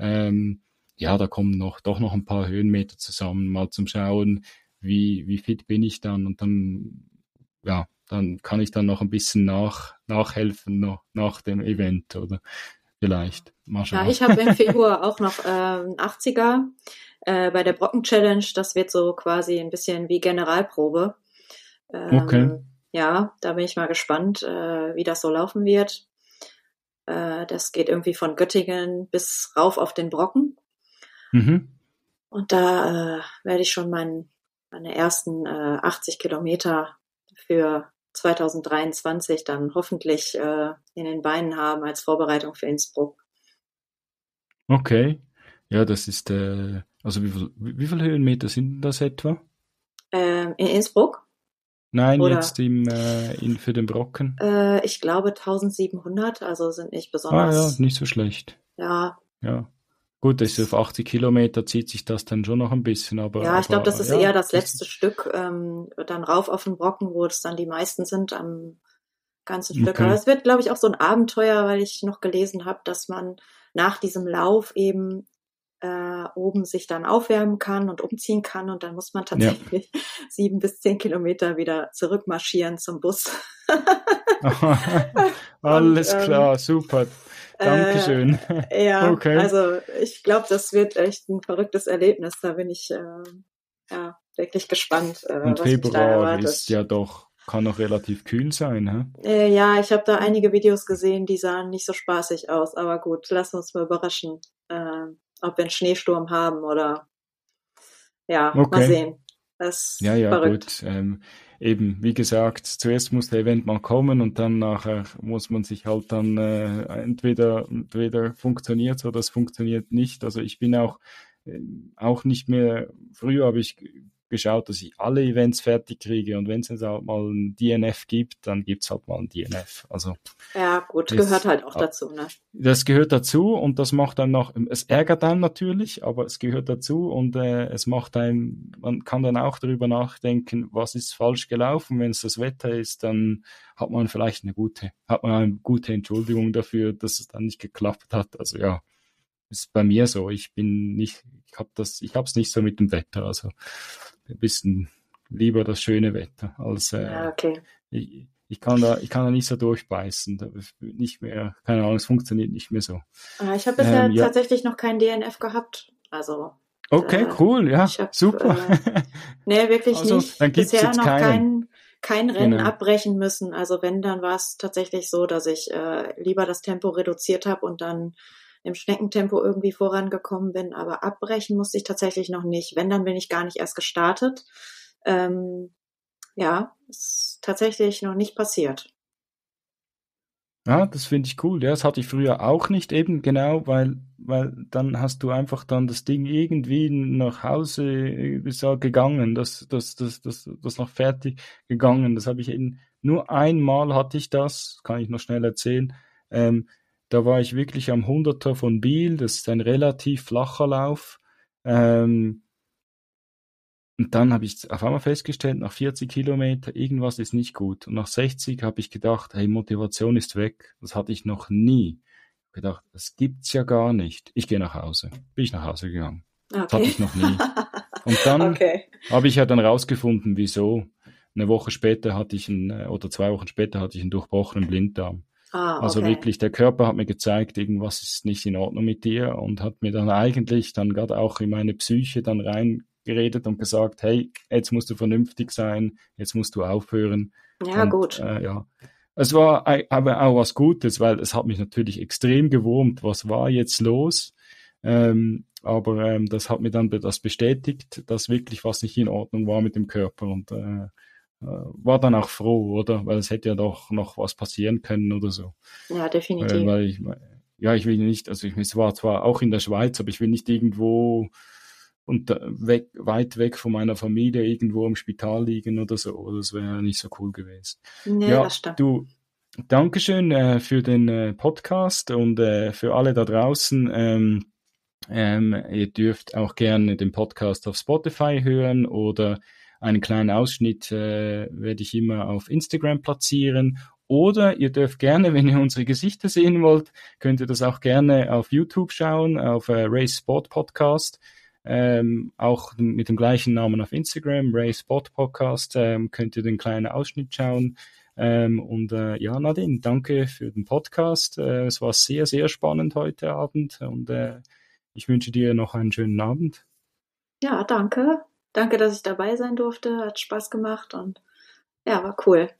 Speaker 1: ähm, ja, da kommen noch doch noch ein paar Höhenmeter zusammen, mal zum Schauen, wie wie fit bin ich dann und dann ja dann kann ich dann noch ein bisschen nach, nachhelfen noch, nach dem Event oder vielleicht.
Speaker 2: Mal schauen. Ja, ich habe im Februar auch noch ähm, 80er äh, bei der Brocken Challenge. Das wird so quasi ein bisschen wie Generalprobe.
Speaker 1: Ähm, okay.
Speaker 2: Ja, da bin ich mal gespannt, äh, wie das so laufen wird. Äh, das geht irgendwie von Göttingen bis rauf auf den Brocken.
Speaker 1: Mhm.
Speaker 2: Und da äh, werde ich schon mein, meine ersten äh, 80 Kilometer für 2023 dann hoffentlich äh, in den Beinen haben als Vorbereitung für Innsbruck.
Speaker 1: Okay. Ja, das ist, äh, also wie, viel, wie viele Höhenmeter sind das etwa?
Speaker 2: Ähm, in Innsbruck?
Speaker 1: Nein, Oder, jetzt im, äh, in, für den Brocken.
Speaker 2: Äh, ich glaube 1700, also sind nicht besonders.
Speaker 1: Ah ja, nicht so schlecht.
Speaker 2: Ja.
Speaker 1: Ja. Gut, das ist auf 80 Kilometer zieht sich das dann schon noch ein bisschen, aber.
Speaker 2: Ja, ich glaube, das ist ja, eher das letzte das Stück, ähm, dann rauf auf den Brocken, wo es dann die meisten sind am ganzen Stück. Okay. Aber es wird, glaube ich, auch so ein Abenteuer, weil ich noch gelesen habe, dass man nach diesem Lauf eben äh, oben sich dann aufwärmen kann und umziehen kann und dann muss man tatsächlich ja. sieben bis zehn Kilometer wieder zurückmarschieren zum Bus.
Speaker 1: Alles und, ähm, klar, super. Dankeschön.
Speaker 2: Äh, ja, okay. also ich glaube, das wird echt ein verrücktes Erlebnis. Da bin ich äh, ja wirklich gespannt.
Speaker 1: Äh, und Februar ist ja doch kann noch relativ kühl sein,
Speaker 2: hä? Äh, ja, ich habe da einige Videos gesehen, die sahen nicht so spaßig aus. Aber gut, lass uns mal überraschen. Äh, ob wir einen Schneesturm haben oder ja, okay. mal sehen. Das ist
Speaker 1: ja, ja,
Speaker 2: verrückt.
Speaker 1: gut. Ähm, eben, wie gesagt, zuerst muss der Event mal kommen und dann nachher muss man sich halt dann äh, entweder, entweder funktioniert oder es funktioniert nicht. Also ich bin auch, äh, auch nicht mehr, früher habe ich geschaut, dass ich alle Events fertig kriege und wenn es jetzt halt mal ein DNF gibt, dann gibt es halt mal ein DNF. Also
Speaker 2: ja, gut, das, gehört halt auch dazu, ne?
Speaker 1: Das gehört dazu und das macht dann noch, es ärgert einem natürlich, aber es gehört dazu und äh, es macht einem, man kann dann auch darüber nachdenken, was ist falsch gelaufen. Wenn es das Wetter ist, dann hat man vielleicht eine gute, hat man eine gute Entschuldigung dafür, dass es dann nicht geklappt hat. Also ja, ist bei mir so. Ich bin nicht, ich habe das, ich habe es nicht so mit dem Wetter. Also ein bisschen lieber das schöne Wetter als
Speaker 2: äh, ja, okay.
Speaker 1: ich, ich kann da, ich kann da nicht so durchbeißen. Nicht mehr, keine Ahnung, es funktioniert nicht mehr so.
Speaker 2: Ah, ich habe bisher ähm, ja. tatsächlich noch kein DNF gehabt. Also.
Speaker 1: Okay, äh, cool, ja, hab, super.
Speaker 2: Äh, nee, wirklich also, nicht.
Speaker 1: Dann gibt's bisher
Speaker 2: jetzt noch kein, kein Rennen genau. abbrechen müssen. Also wenn, dann war es tatsächlich so, dass ich äh, lieber das Tempo reduziert habe und dann im Schneckentempo irgendwie vorangekommen bin, aber abbrechen musste ich tatsächlich noch nicht. Wenn, dann bin ich gar nicht erst gestartet. Ähm, ja, ist tatsächlich noch nicht passiert.
Speaker 1: Ja, das finde ich cool. Ja, das hatte ich früher auch nicht eben genau, weil, weil dann hast du einfach dann das Ding irgendwie nach Hause ist ja gegangen, das, das, das, das, das noch fertig gegangen. Das habe ich eben, nur einmal hatte ich das, kann ich noch schnell erzählen. Ähm, da war ich wirklich am Hunderter von Biel, das ist ein relativ flacher Lauf. Ähm, und dann habe ich auf einmal festgestellt, nach 40 Kilometer, irgendwas ist nicht gut. Und nach 60 habe ich gedacht, hey, Motivation ist weg. Das hatte ich noch nie. Ich gedacht, das gibt's ja gar nicht. Ich gehe nach Hause. Bin ich nach Hause gegangen. Okay. Das hatte ich noch nie. Und dann okay. habe ich ja dann rausgefunden, wieso. Eine Woche später hatte ich einen, oder zwei Wochen später hatte ich einen durchbrochenen Blinddarm.
Speaker 2: Ah,
Speaker 1: also okay. wirklich, der Körper hat mir gezeigt, irgendwas ist nicht in Ordnung mit dir und hat mir dann eigentlich dann gerade auch in meine Psyche dann reingeredet und gesagt, hey, jetzt musst du vernünftig sein, jetzt musst du aufhören.
Speaker 2: Ja,
Speaker 1: und,
Speaker 2: gut.
Speaker 1: Äh, ja. Es war aber auch was Gutes, weil es hat mich natürlich extrem gewurmt, was war jetzt los. Ähm, aber ähm, das hat mir dann das bestätigt, dass wirklich was nicht in Ordnung war mit dem Körper und äh, war dann auch froh, oder? Weil es hätte ja doch noch was passieren können oder so.
Speaker 2: Ja, definitiv.
Speaker 1: Äh, weil ich, ja, ich will nicht, also ich war zwar auch in der Schweiz, aber ich will nicht irgendwo und weg, weit weg von meiner Familie irgendwo im Spital liegen oder so. Das wäre nicht so cool gewesen.
Speaker 2: Nee, ja, das stimmt.
Speaker 1: Du, Dankeschön äh, für den äh, Podcast und äh, für alle da draußen. Ähm, ähm, ihr dürft auch gerne den Podcast auf Spotify hören oder einen kleinen Ausschnitt äh, werde ich immer auf Instagram platzieren. Oder ihr dürft gerne, wenn ihr unsere Gesichter sehen wollt, könnt ihr das auch gerne auf YouTube schauen, auf äh, Race Sport Podcast. Ähm, auch mit dem gleichen Namen auf Instagram, Ray Spot Podcast, ähm, könnt ihr den kleinen Ausschnitt schauen. Ähm, und äh, ja, Nadine, danke für den Podcast. Äh, es war sehr, sehr spannend heute Abend und äh, ich wünsche dir noch einen schönen Abend.
Speaker 2: Ja, danke. Danke, dass ich dabei sein durfte. Hat Spaß gemacht und ja, war cool.